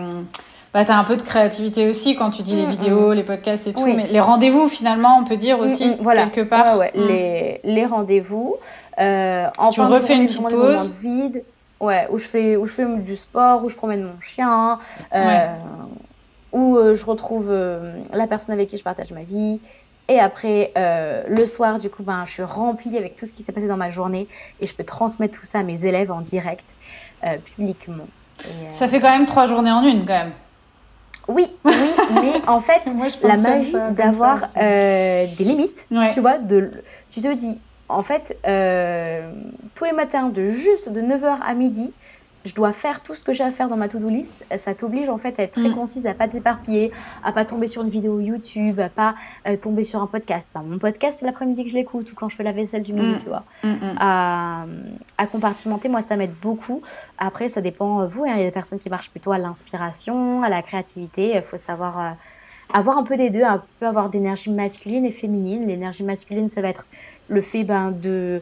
Bah, tu as un peu de créativité aussi quand tu dis les mm, vidéos, mm. les podcasts et tout, mais les rendez-vous finalement, on peut dire mm, aussi, voilà. quelque part. Ouais, ouais. Les, les rendez-vous. En tu refais une petite pause. Vide. Ouais, où je fais, où je fais du sport, où je promène mon chien, euh, où euh, je retrouve euh, la personne avec qui je partage ma vie. Et après, le soir, du coup, ben, je suis remplie avec tout ce qui s'est passé dans ma journée et je peux transmettre tout ça à mes élèves en direct, publiquement. Et, ça fait quand même trois journées en une, quand même. Oui, oui, mais en fait, [LAUGHS] Moi, la magie d'avoir des limites, ouais. tu vois, de, tu te dis, en fait, euh, tous les matins, de juste de 9h à midi, je dois faire tout ce que j'ai à faire dans ma to-do list. Ça t'oblige en fait à être très mm. concise, à pas t'éparpiller, à pas tomber sur une vidéo YouTube, à pas euh, tomber sur un podcast. Mon podcast, c'est l'après-midi que je l'écoute ou quand je fais la vaisselle du midi, mm. tu vois. Mm, à, à, compartimenter, moi, ça m'aide beaucoup. Après, ça dépend, euh, vous, hein, il y a des personnes qui marchent plutôt à l'inspiration, à la créativité. Il faut savoir... Euh, avoir un peu des deux, un peu avoir d'énergie masculine et féminine. L'énergie masculine, ça va être le fait ben, de,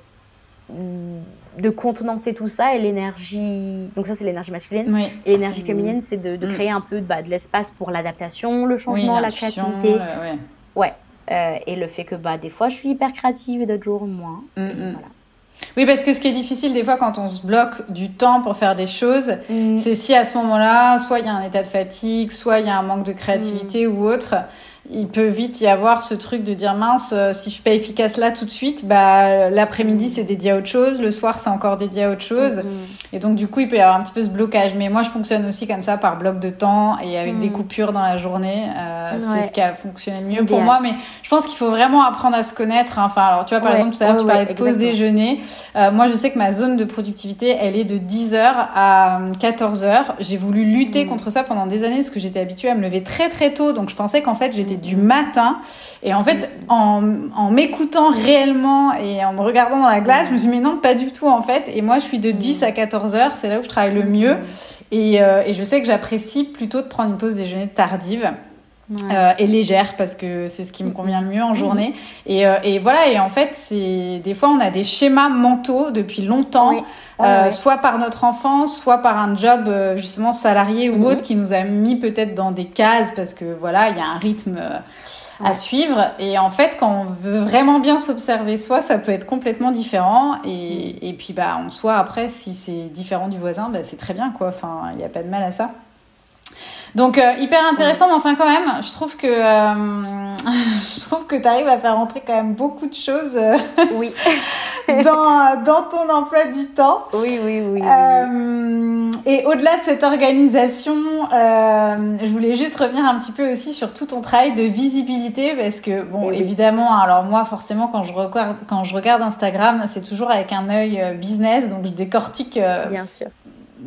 de contenancer tout ça et l'énergie. Donc, ça, c'est l'énergie masculine. Oui. Et l'énergie féminine, c'est de, de, mm. créer un peu bah, de l'espace pour l'adaptation, le changement, oui, la créativité. ouais. ouais. Euh, et le fait que bah, des fois, je suis hyper créative et d'autres jours, moins. Mm -hmm. Voilà. Oui, parce que ce qui est difficile des fois quand on se bloque du temps pour faire des choses, mmh. c'est si à ce moment-là, soit il y a un état de fatigue, soit il y a un manque de créativité mmh. ou autre il peut vite y avoir ce truc de dire mince, euh, si je suis pas efficace là tout de suite, bah l'après-midi c'est dédié à autre chose, le soir c'est encore dédié à autre chose, mm -hmm. et donc du coup il peut y avoir un petit peu ce blocage. Mais moi je fonctionne aussi comme ça par bloc de temps et avec mm des coupures dans la journée, euh, ouais. c'est ce qui a fonctionné le mieux pour moi. Mais je pense qu'il faut vraiment apprendre à se connaître. Hein. Enfin alors tu vois par ouais. exemple tout à l'heure tu parlais de pause déjeuner. Euh, moi je sais que ma zone de productivité elle est de 10h à 14h. J'ai voulu lutter mm contre ça pendant des années parce que j'étais habituée à me lever très très tôt, donc je pensais qu'en fait j'étais du matin. Et en fait, en, m'écoutant réellement et en me regardant dans la glace, je me suis dit, mais non, pas du tout en fait. Et moi, je suis de 10 à 14 heures, c'est là où je travaille le mieux. Euh, et je sais que j'apprécie plutôt de prendre une pause déjeuner tardive. Euh, et légère parce que c'est ce qui me convient le mieux en journée. Et, euh, et voilà, et en fait, c'est des fois on a des schémas mentaux depuis longtemps, euh, soit par notre enfance, soit par un job justement salarié ou autre qui nous a mis peut-être dans des cases parce que voilà, il y a un rythme à suivre. Et en fait, quand on veut vraiment bien s'observer soi, ça peut être complètement différent. Et, mhm. et puis bah en soi après, si c'est différent du voisin, bah, c'est très bien quoi. Enfin, il n'y a pas de mal à ça. Donc euh, hyper intéressant, mais enfin quand même, je trouve que euh, [LAUGHS] je trouve que tu arrives à faire rentrer quand même beaucoup de choses. Euh, [LAUGHS] oui. [LAUGHS] dans dans ton emploi du temps. Oui, oui, oui. et au-delà de cette organisation, je voulais juste revenir un petit peu aussi sur tout ton travail de visibilité parce que bon, eh évidemment, alors moi forcément quand je regarde quand je regarde Instagram, c'est toujours avec un œil business, donc je décortique. Bien sûr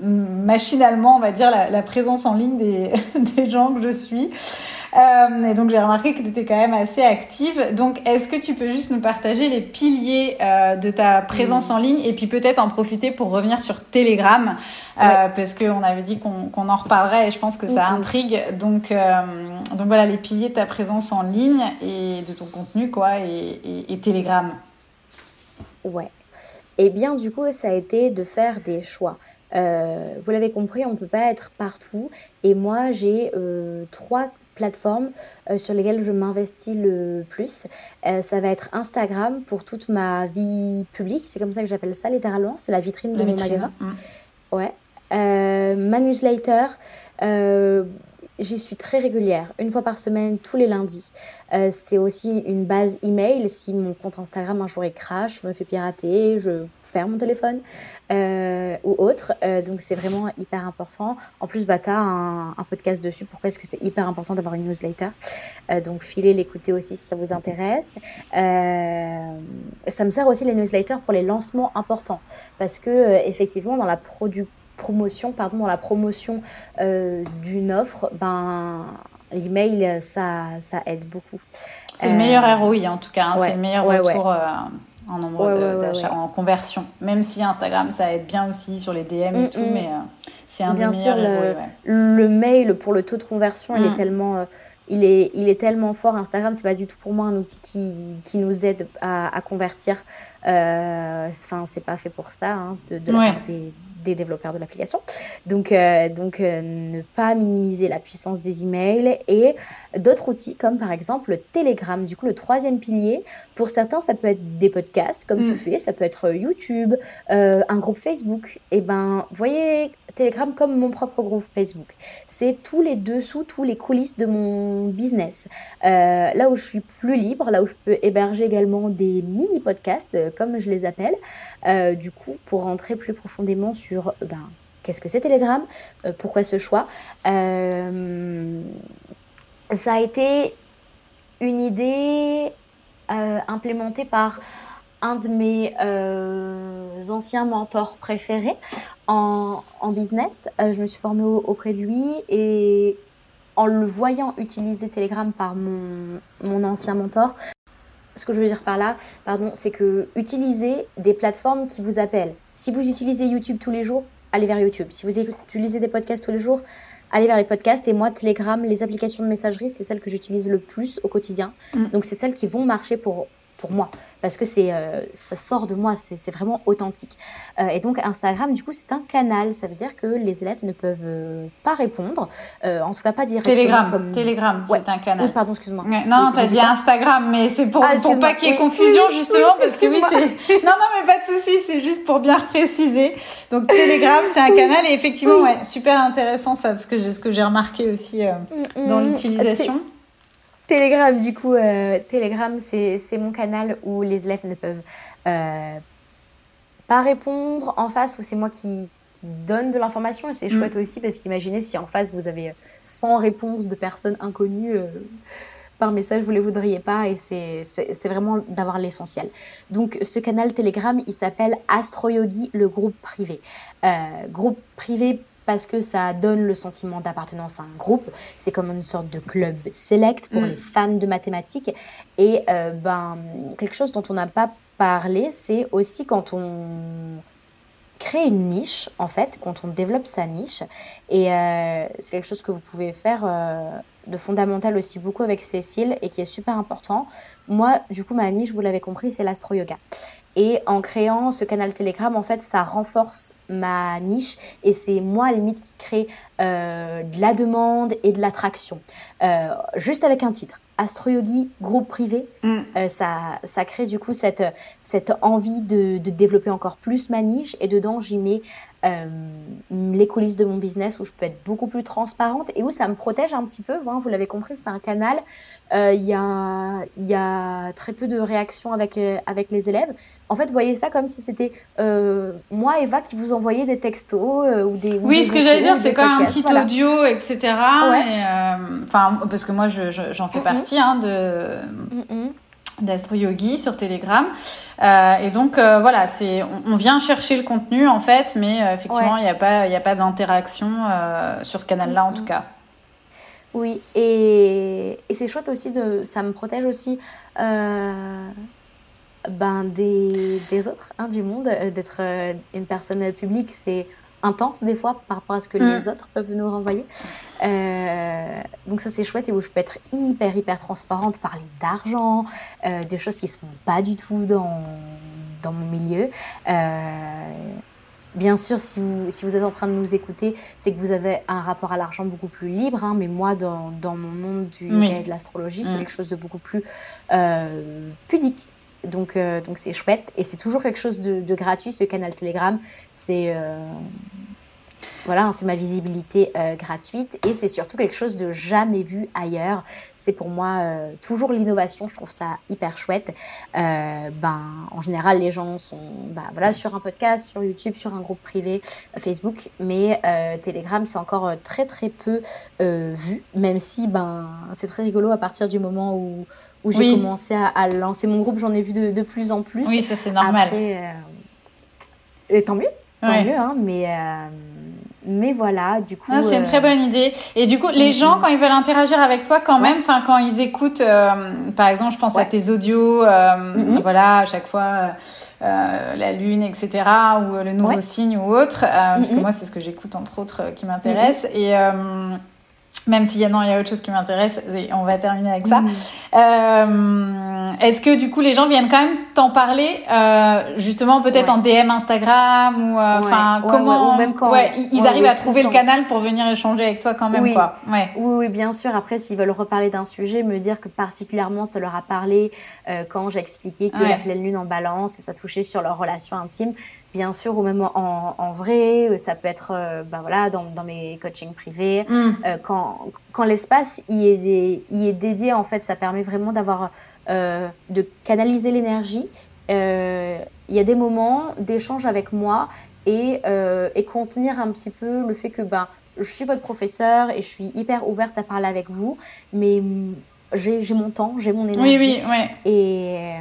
machinalement, on va dire, la, présence en ligne des, [LAUGHS] des, gens que je suis. Euh, et donc j'ai remarqué que tu étais quand même assez active. Donc est-ce que tu peux juste nous partager les piliers euh, de ta présence en ligne et puis peut-être en profiter pour revenir sur Telegram euh, parce qu'on avait dit qu'on en reparlerait et je pense que ça intrigue. Donc, donc voilà les piliers de ta présence en ligne et de ton contenu quoi et, et, et Telegram. Ouais. Et eh bien du coup ça a été de faire des choix. Euh, vous l'avez compris, on ne peut pas être partout. Et moi, j'ai euh, trois plateformes euh, sur lesquelles je m'investis le plus. ça va être Instagram pour toute ma vie publique. C'est comme ça que j'appelle ça littéralement. C'est la vitrine de mon magasin. Ouais. ma newsletter. J'y suis très régulière, une fois par semaine, tous les lundis. c'est aussi une base email. Si mon compte Instagram un jour est crash, me fait pirater, je mon téléphone euh, ou autre. Euh, donc c'est vraiment hyper important. En plus, bah, tu as un, podcast dessus. Pourquoi est-ce que c'est hyper important d'avoir une newsletter? Euh, Donc filez l'écouter aussi si ça vous intéresse. ça me sert aussi les newsletters pour les lancements importants. Parce que effectivement, dans la promotion, pardon, dans la promotion d'une offre, ben l'email, ça, ça aide beaucoup. C'est le meilleur ROI en tout cas, hein. c'est le meilleur retour en nombre d'achats, en conversion. Même si Instagram, ça aide bien aussi sur les DM et mm, tout, mm. mais euh, c'est un bien des sûr, le, mail pour le taux de conversion, il est mm. tellement. Euh, il est, il est tellement fort. Instagram, c'est pas du tout pour moi un outil qui, qui nous aide à, à convertir. Euh, enfin, c'est pas fait pour ça, hein, de, de la part des, des développeurs de l'application. Donc, euh, donc euh, ne pas minimiser la puissance des emails et d'autres outils comme par exemple Telegram. Du coup, le troisième pilier, pour certains, ça peut être des podcasts comme tu mm. fais, ça peut être YouTube, euh, un groupe Facebook. Et eh ben, voyez Telegram comme mon propre groupe Facebook. C'est tous les dessous, tous les coulisses de mon business. là où je suis plus libre, là où je peux héberger également des mini podcasts, comme je les appelle. du coup, pour rentrer plus profondément sur ben, qu'est-ce que c'est Telegram, euh, pourquoi ce choix. Euh, ça a été une idée euh, implémentée par un de mes anciens mentors préférés en, business. je me suis formée auprès de lui et en le voyant utiliser Telegram par mon, mon ancien mentor, ce que je veux dire par là, pardon, c'est que utilisez des plateformes qui vous appellent. Si vous utilisez YouTube tous les jours, allez vers YouTube. Si vous utilisez des podcasts tous les jours, allez vers les podcasts. Et moi, Telegram, les applications de messagerie, c'est celles que j'utilise le plus au quotidien. Mm. Donc, c'est celles qui vont marcher pour pour moi parce que c'est euh, ça sort de moi, c'est vraiment authentique. Euh, et donc Instagram, du coup, c'est un canal. Ça veut dire que les élèves ne peuvent euh, pas répondre, en tout cas pas directement. Telegram, comme... Telegram, c'est un canal. pardon, excuse-moi. non, non, t'as dit Instagram, mais c'est pour, ah, pour pas qu'il y ait confusion justement parce que oui, c'est. Non, non, mais pas de souci, c'est juste pour bien préciser. Donc [LAUGHS] Telegram, c'est un canal et effectivement, ouais, super intéressant ça parce que j'ai ce que j'ai remarqué aussi mm, dans mm. l'utilisation. Telegram, du coup, euh, Telegram, c'est mon canal où les élèves ne peuvent euh, pas répondre en face, où c'est moi qui, donne de l'information. Et c'est chouette mm. aussi, parce qu'imaginez si en face, vous avez 100 réponses de personnes inconnues euh, par message, vous ne les voudriez pas. Et c'est vraiment d'avoir l'essentiel. Donc, ce canal Telegram, il s'appelle Astroyogi, le groupe privé. groupe privé parce que ça donne le sentiment d'appartenance à un groupe. C'est comme une sorte de club select pour mm. les fans de mathématiques. Et euh, ben, quelque chose dont on n'a pas parlé, c'est aussi quand on crée une niche, en fait, quand on développe sa niche. Et euh, c'est quelque chose que vous pouvez faire euh, de fondamental aussi beaucoup avec Cécile et qui est super important. Moi, du coup, ma niche, vous l'avez compris, c'est l'astro-yoga. Et en créant ce canal Telegram, en fait, ça renforce ma niche et c'est moi, à la limite, qui crée euh, de la demande et de l'attraction. Euh, juste avec un titre. Astro Yogi, groupe privé, mm. euh, ça, ça crée du coup cette, cette envie de, de développer encore plus ma niche et dedans j'y mets euh, les coulisses de mon business où je peux être beaucoup plus transparente et où ça me protège un petit peu. Hein, vous l'avez compris, c'est un canal. Euh, il y, a, y a très peu de réactions avec, avec les élèves. En fait, voyez ça comme si c'était euh, moi, Eva, qui vous envoyait des textos ou des. oui, ce que j'allais dire, c'est comme un petit audio, etc. Enfin, parce que moi, j'en je, j'en fais partie hein, de d'Astro Yogi sur Telegram. Euh, et donc euh, voilà, c'est on, vient chercher le contenu en fait, mais euh, effectivement il n'y a pas il a pas d'interaction sur ce canal-là en tout cas. Oui, et, et c'est chouette aussi de ça me protège aussi ben des, des autres hein, du monde d'être une personne publique, c'est intense des fois par rapport à ce que les mm. autres peuvent nous renvoyer. Euh, donc ça c'est chouette et où je peux être hyper hyper transparente, parler d'argent, euh, des choses qui se font pas du tout dans, dans mon milieu. Euh, bien sûr, si vous, si vous êtes en train de nous écouter, c'est que vous avez un rapport à l'argent beaucoup plus libre. Hein, mais moi, dans, dans, mon monde du yoga et de l'astrologie, c'est mm. quelque chose de beaucoup plus pudique. Donc, euh, donc c'est chouette. Et c'est toujours quelque chose de, gratuit, ce canal Telegram. C'est euh, voilà, hein, c'est ma visibilité euh, gratuite. Et c'est surtout quelque chose de jamais vu ailleurs. C'est pour moi toujours l'innovation. Je trouve ça hyper chouette. ben, en général, les gens sont ben, voilà, sur un podcast, sur YouTube, sur un groupe privé, Facebook. Mais Telegram, c'est encore très, très peu vu. Même si ben, c'est très rigolo à partir du moment où où j'ai commencé à, lancer mon groupe. J'en ai vu de, de, plus en plus. Oui, ça c'est normal. Après, euh, et tant mieux, tant mieux, hein, mais. Euh, mais voilà, du coup. c'est une très euh, bonne idée. Et du coup, les gens, quand ils veulent interagir avec toi, quand même, enfin, quand ils écoutent, par exemple, je pense à tes audios, mm-hmm. voilà, à chaque fois, la lune, etc., ou le nouveau signe ou autre, parce que mm-hmm. moi, c'est ce que j'écoute entre autres qui m'intéresse. Mm-hmm. Et même s'il y a non, il y a autre chose qui m'intéresse, on va terminer avec ça. Euh, Est-ce que du coup les gens viennent quand même t'en parler, euh, justement peut-être en DM Instagram ou euh, enfin comment ou même quand ils, arrivent à trouver le canal pour venir échanger avec toi quand même quoi. Ouais. Oui, oui, bien sûr. Après, s'ils veulent reparler d'un sujet, me dire que particulièrement ça leur a parlé euh, quand j'ai expliqué que la pleine lune en Balance, ça touchait sur leur relation intime bien sûr, ou même en, en vrai, euh, ça peut être euh, ben voilà, dans, dans, mes coachings privés. Mm. Euh, quand quand l'espace y est, y est dédié, en fait, ça permet vraiment d'avoir, de canaliser l'énergie. Il y a des moments d'échange avec moi et, et contenir un petit peu le fait que ben, je suis votre professeur et je suis hyper ouverte à parler avec vous, mais mm, j'ai mon temps, j'ai mon énergie. Oui, oui, oui. Et,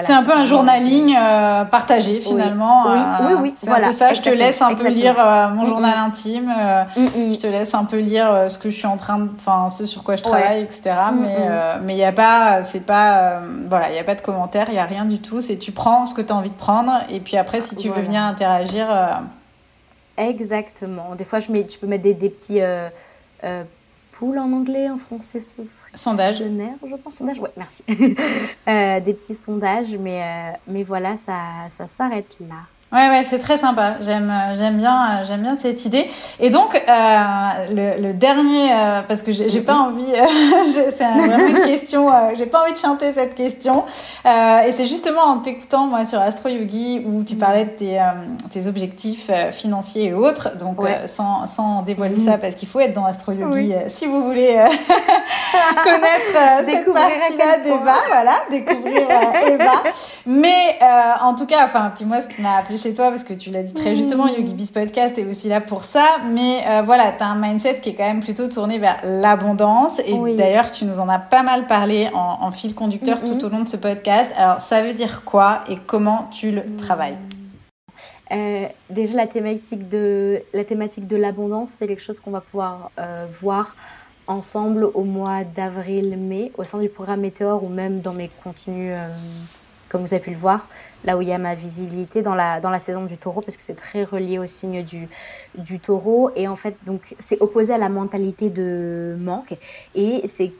c'est un peu un journaling euh, partagé finalement. Oui, oui, oui. C'est un peu ça. Je te laisse un peu lire euh, mon journal intime. Euh, je te laisse un peu lire ce que je suis en train de, enfin, ce sur quoi je travaille, etc. Mais mais il y a pas, c'est pas, voilà, il y a pas de commentaires, il y a rien du tout. C'est tu prends ce que tu as envie de prendre et puis après si tu veux venir interagir. Exactement. Des fois je mets, je peux mettre des, des petits poule en anglais, en français, ce serait sondage. je pense. Sondage, ouais, merci. [LAUGHS] Euh, des petits sondages, mais, euh, mais voilà, ça, ça s'arrête là. Ouais, ouais, c'est très sympa. J'aime, euh, j'aime bien, euh, j'aime bien cette idée. Et donc, euh, le, le, dernier, euh, parce que j'ai, pas envie, [LAUGHS] c'est vraiment une question, j'ai pas envie de chanter cette question. et c'est justement en t'écoutant moi sur Astro Yogi où tu parlais de tes, tes objectifs financiers et autres. Donc, sans, sans dévoiler ça, parce qu'il faut être dans Astro Yogi si vous voulez [LAUGHS] connaître cette partie-là d'Eva, voilà, découvrir Eva. [LAUGHS] Mais en tout cas, enfin, puis moi, ce qui m'a appelé chez toi parce que tu l'as dit très justement, mmh. YogiBiz Podcast est aussi là pour ça. Mais euh, voilà, tu as un mindset qui est quand même plutôt tourné vers l'abondance. Et d'ailleurs, tu nous en as pas mal parlé en, fil conducteur mmh. tout au long de ce podcast. Alors, ça veut dire quoi et comment tu le mmh. travailles? Euh, déjà, la thématique de la thématique de l'abondance, c'est quelque chose qu'on va pouvoir euh, voir ensemble au mois d'avril-mai au sein du programme Météor ou même dans mes contenus comme vous avez pu le voir, là où il y a ma visibilité dans la, dans la saison du taureau, parce que c'est très relié au signe du, du taureau. Et en fait, donc, c'est opposé à la mentalité de manque. Et c'est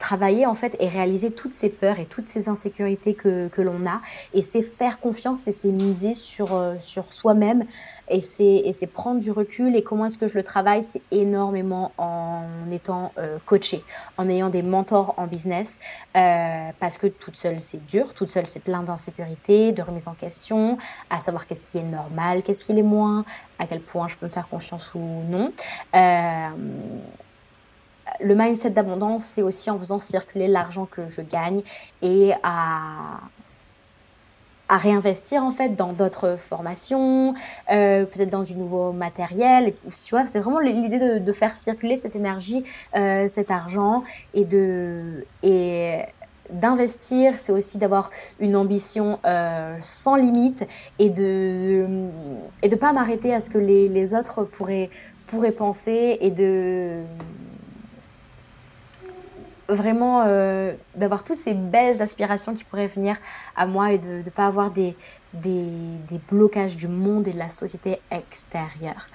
travailler en fait et réaliser toutes ces peurs et toutes ces insécurités que, que l'on a et c'est faire confiance et c'est miser sur, euh, sur soi-même et c'est prendre du recul et comment est-ce que je le travaille c'est énormément en étant euh, coaché en ayant des mentors en business euh, parce que toute seule c'est dur toute seule c'est plein d'insécurité de remise en question à savoir qu'est-ce qui est normal qu'est-ce qui est moins à quel point je peux me faire confiance ou non. Le mindset d'abondance, c'est aussi en faisant circuler l'argent que je gagne et à, à réinvestir en fait dans d'autres formations, euh, peut-être dans du nouveau matériel. C'est vraiment l'idée de, faire circuler cette énergie, euh, cet argent et de et d'investir, c'est aussi d'avoir une ambition euh, sans limite et de et de pas m'arrêter à ce que les, les autres pourraient pourraient penser et de vraiment euh, d'avoir toutes ces belles aspirations qui pourraient venir à moi et de ne pas avoir des, des, des, blocages du monde et de la société extérieure.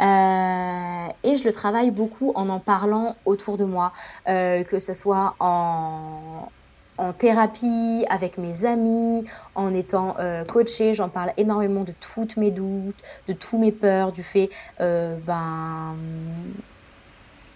Euh, et je le travaille beaucoup en en parlant autour de moi, euh, que ce soit en, en thérapie, avec mes amis, en étant coachée. J'en parle énormément de toutes mes doutes, de tous mes peurs, du fait ben,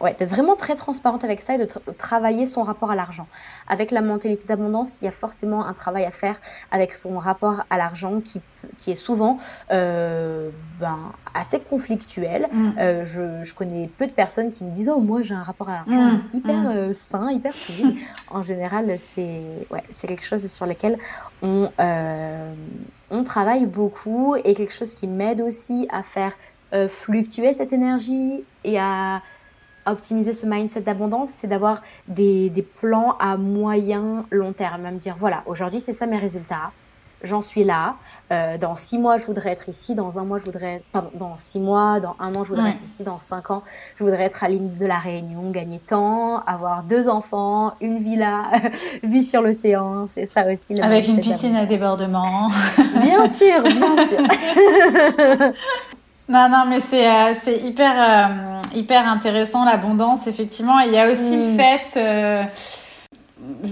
ouais, d'être vraiment très transparente avec ça et de travailler son rapport à l'argent. Avec la mentalité d'abondance, il y a forcément un travail à faire avec son rapport à l'argent qui, qui est souvent euh, ben, assez conflictuel. Mm. Euh, je, je, connais peu de personnes qui me disent Oh, moi j'ai un rapport à l'argent mm. hyper mm. euh, sain, hyper fluide. [LAUGHS] en général, c'est ouais, quelque chose sur lequel on, on travaille beaucoup et quelque chose qui m'aide aussi à faire fluctuer cette énergie et à optimiser ce mindset d'abondance, c'est d'avoir des, des, plans à moyen, long terme, à me dire, voilà, aujourd'hui, c'est ça mes résultats. J'en suis là. Euh, dans six mois, je voudrais être ici. Dans un mois, je voudrais. Pardon, dans six mois, dans un an, je voudrais être ici. Dans cinq ans, je voudrais être à l'île de la Réunion, gagner temps, avoir deux enfants, une villa, [LAUGHS] vue sur l'océan. C'est ça aussi. Avec une piscine à débordement. bien sûr, bien sûr. [LAUGHS] Non, non, mais c'est euh, c'est hyper euh, hyper intéressant l'abondance effectivement. il y a aussi le mm. fait euh,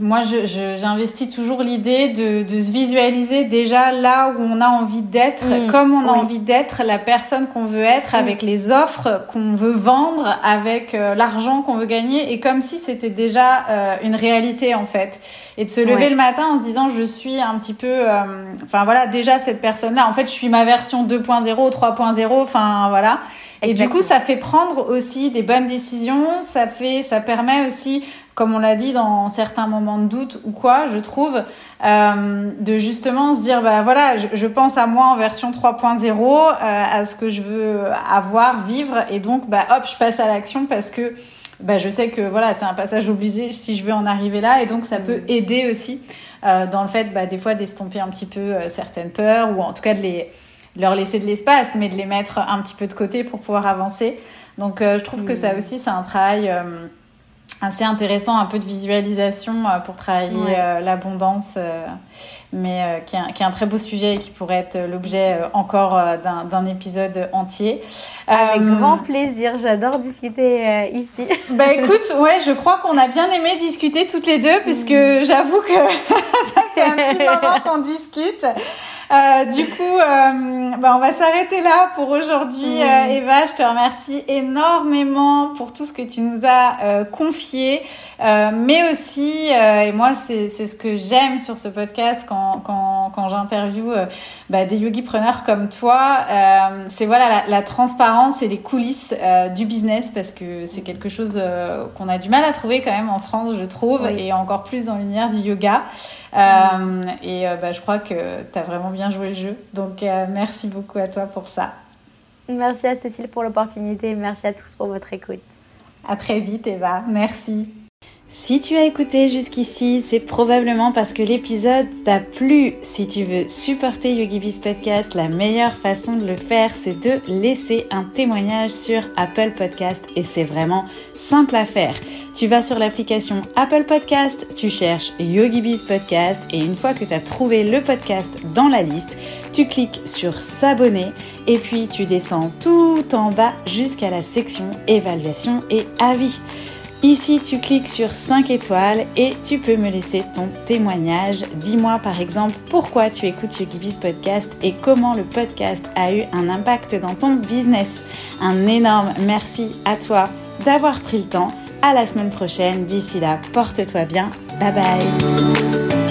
moi, j'investis je, toujours l'idée de, de, se visualiser déjà là où on a envie d'être, mm. comme on a envie d'être, la personne qu'on veut être, mm. avec les offres qu'on veut vendre, avec euh, l'argent qu'on veut gagner, et comme si c'était déjà euh, une réalité en fait. Et de se lever le matin en se disant je suis un petit peu, euh, enfin voilà, déjà cette personne-là, en fait, je suis ma version 2.0, 3.0, enfin voilà. Et du coup, ça fait prendre aussi des bonnes décisions. Ça fait, ça permet aussi comme on l'a dit dans certains moments de doute ou quoi, je trouve, euh, de justement se dire, bah voilà, je, pense à moi en version 3.0, euh, à ce que je veux avoir, vivre, et donc, bah hop, je passe à l'action parce que bah, je sais que voilà, c'est un passage obligé si je veux en arriver là, et donc ça peut aider aussi euh, dans le fait, bah, des fois, d'estomper un petit peu euh, certaines peurs, ou en tout cas de les leur laisser de l'espace, mais de les mettre un petit peu de côté pour pouvoir avancer. Donc, euh, je trouve que ça aussi, c'est un travail assez intéressant, un peu de visualisation euh, pour travailler euh, l'abondance, euh, mais qui est, un, très beau sujet et qui pourrait être l'objet encore d'un épisode entier. Avec grand plaisir, j'adore discuter ici. [LAUGHS] Bah écoute, ouais, je crois qu'on a bien aimé discuter toutes les deux, puisque mm. j'avoue que [LAUGHS] ça fait un petit moment qu'on discute. Euh, du coup, euh, bah, on va s'arrêter là pour aujourd'hui. Mm. Euh, Eva, je te remercie énormément pour tout ce que tu nous as euh, confié, mais aussi, et moi, c'est ce que j'aime sur ce podcast quand, quand, quand j'interviewe bah, des yogipreneurs comme toi, c'est voilà la, la, transparence et les coulisses du business parce que c'est quelque chose qu'on a du mal à trouver quand même en France, je trouve, et encore plus dans l'univers du yoga. Mm. Et bah, je crois que tu as vraiment bien jouer le jeu. Donc euh, merci beaucoup à toi pour ça. Merci à Cécile pour l'opportunité. Merci à tous pour votre écoute. À très vite Eva. Merci. Si tu as écouté jusqu'ici, c'est probablement parce que l'épisode t'a plu. Si tu veux supporter YogiBiz Podcast, la meilleure façon de le faire, c'est de laisser un témoignage sur Apple Podcast et c'est vraiment simple à faire Tu vas sur l'application Apple Podcast, tu cherches YogiBiz Podcast et une fois que tu as trouvé le podcast dans la liste, tu cliques sur s'abonner et puis tu descends tout en bas jusqu'à la section évaluation et avis. Ici, tu cliques sur 5 étoiles et tu peux me laisser ton témoignage. Dis-moi par exemple pourquoi tu écoutes YogiBiz Podcast et comment le podcast a eu un impact dans ton business. Un énorme merci à toi d'avoir pris le temps. À la semaine prochaine. D'ici là, porte-toi bien. Bye bye.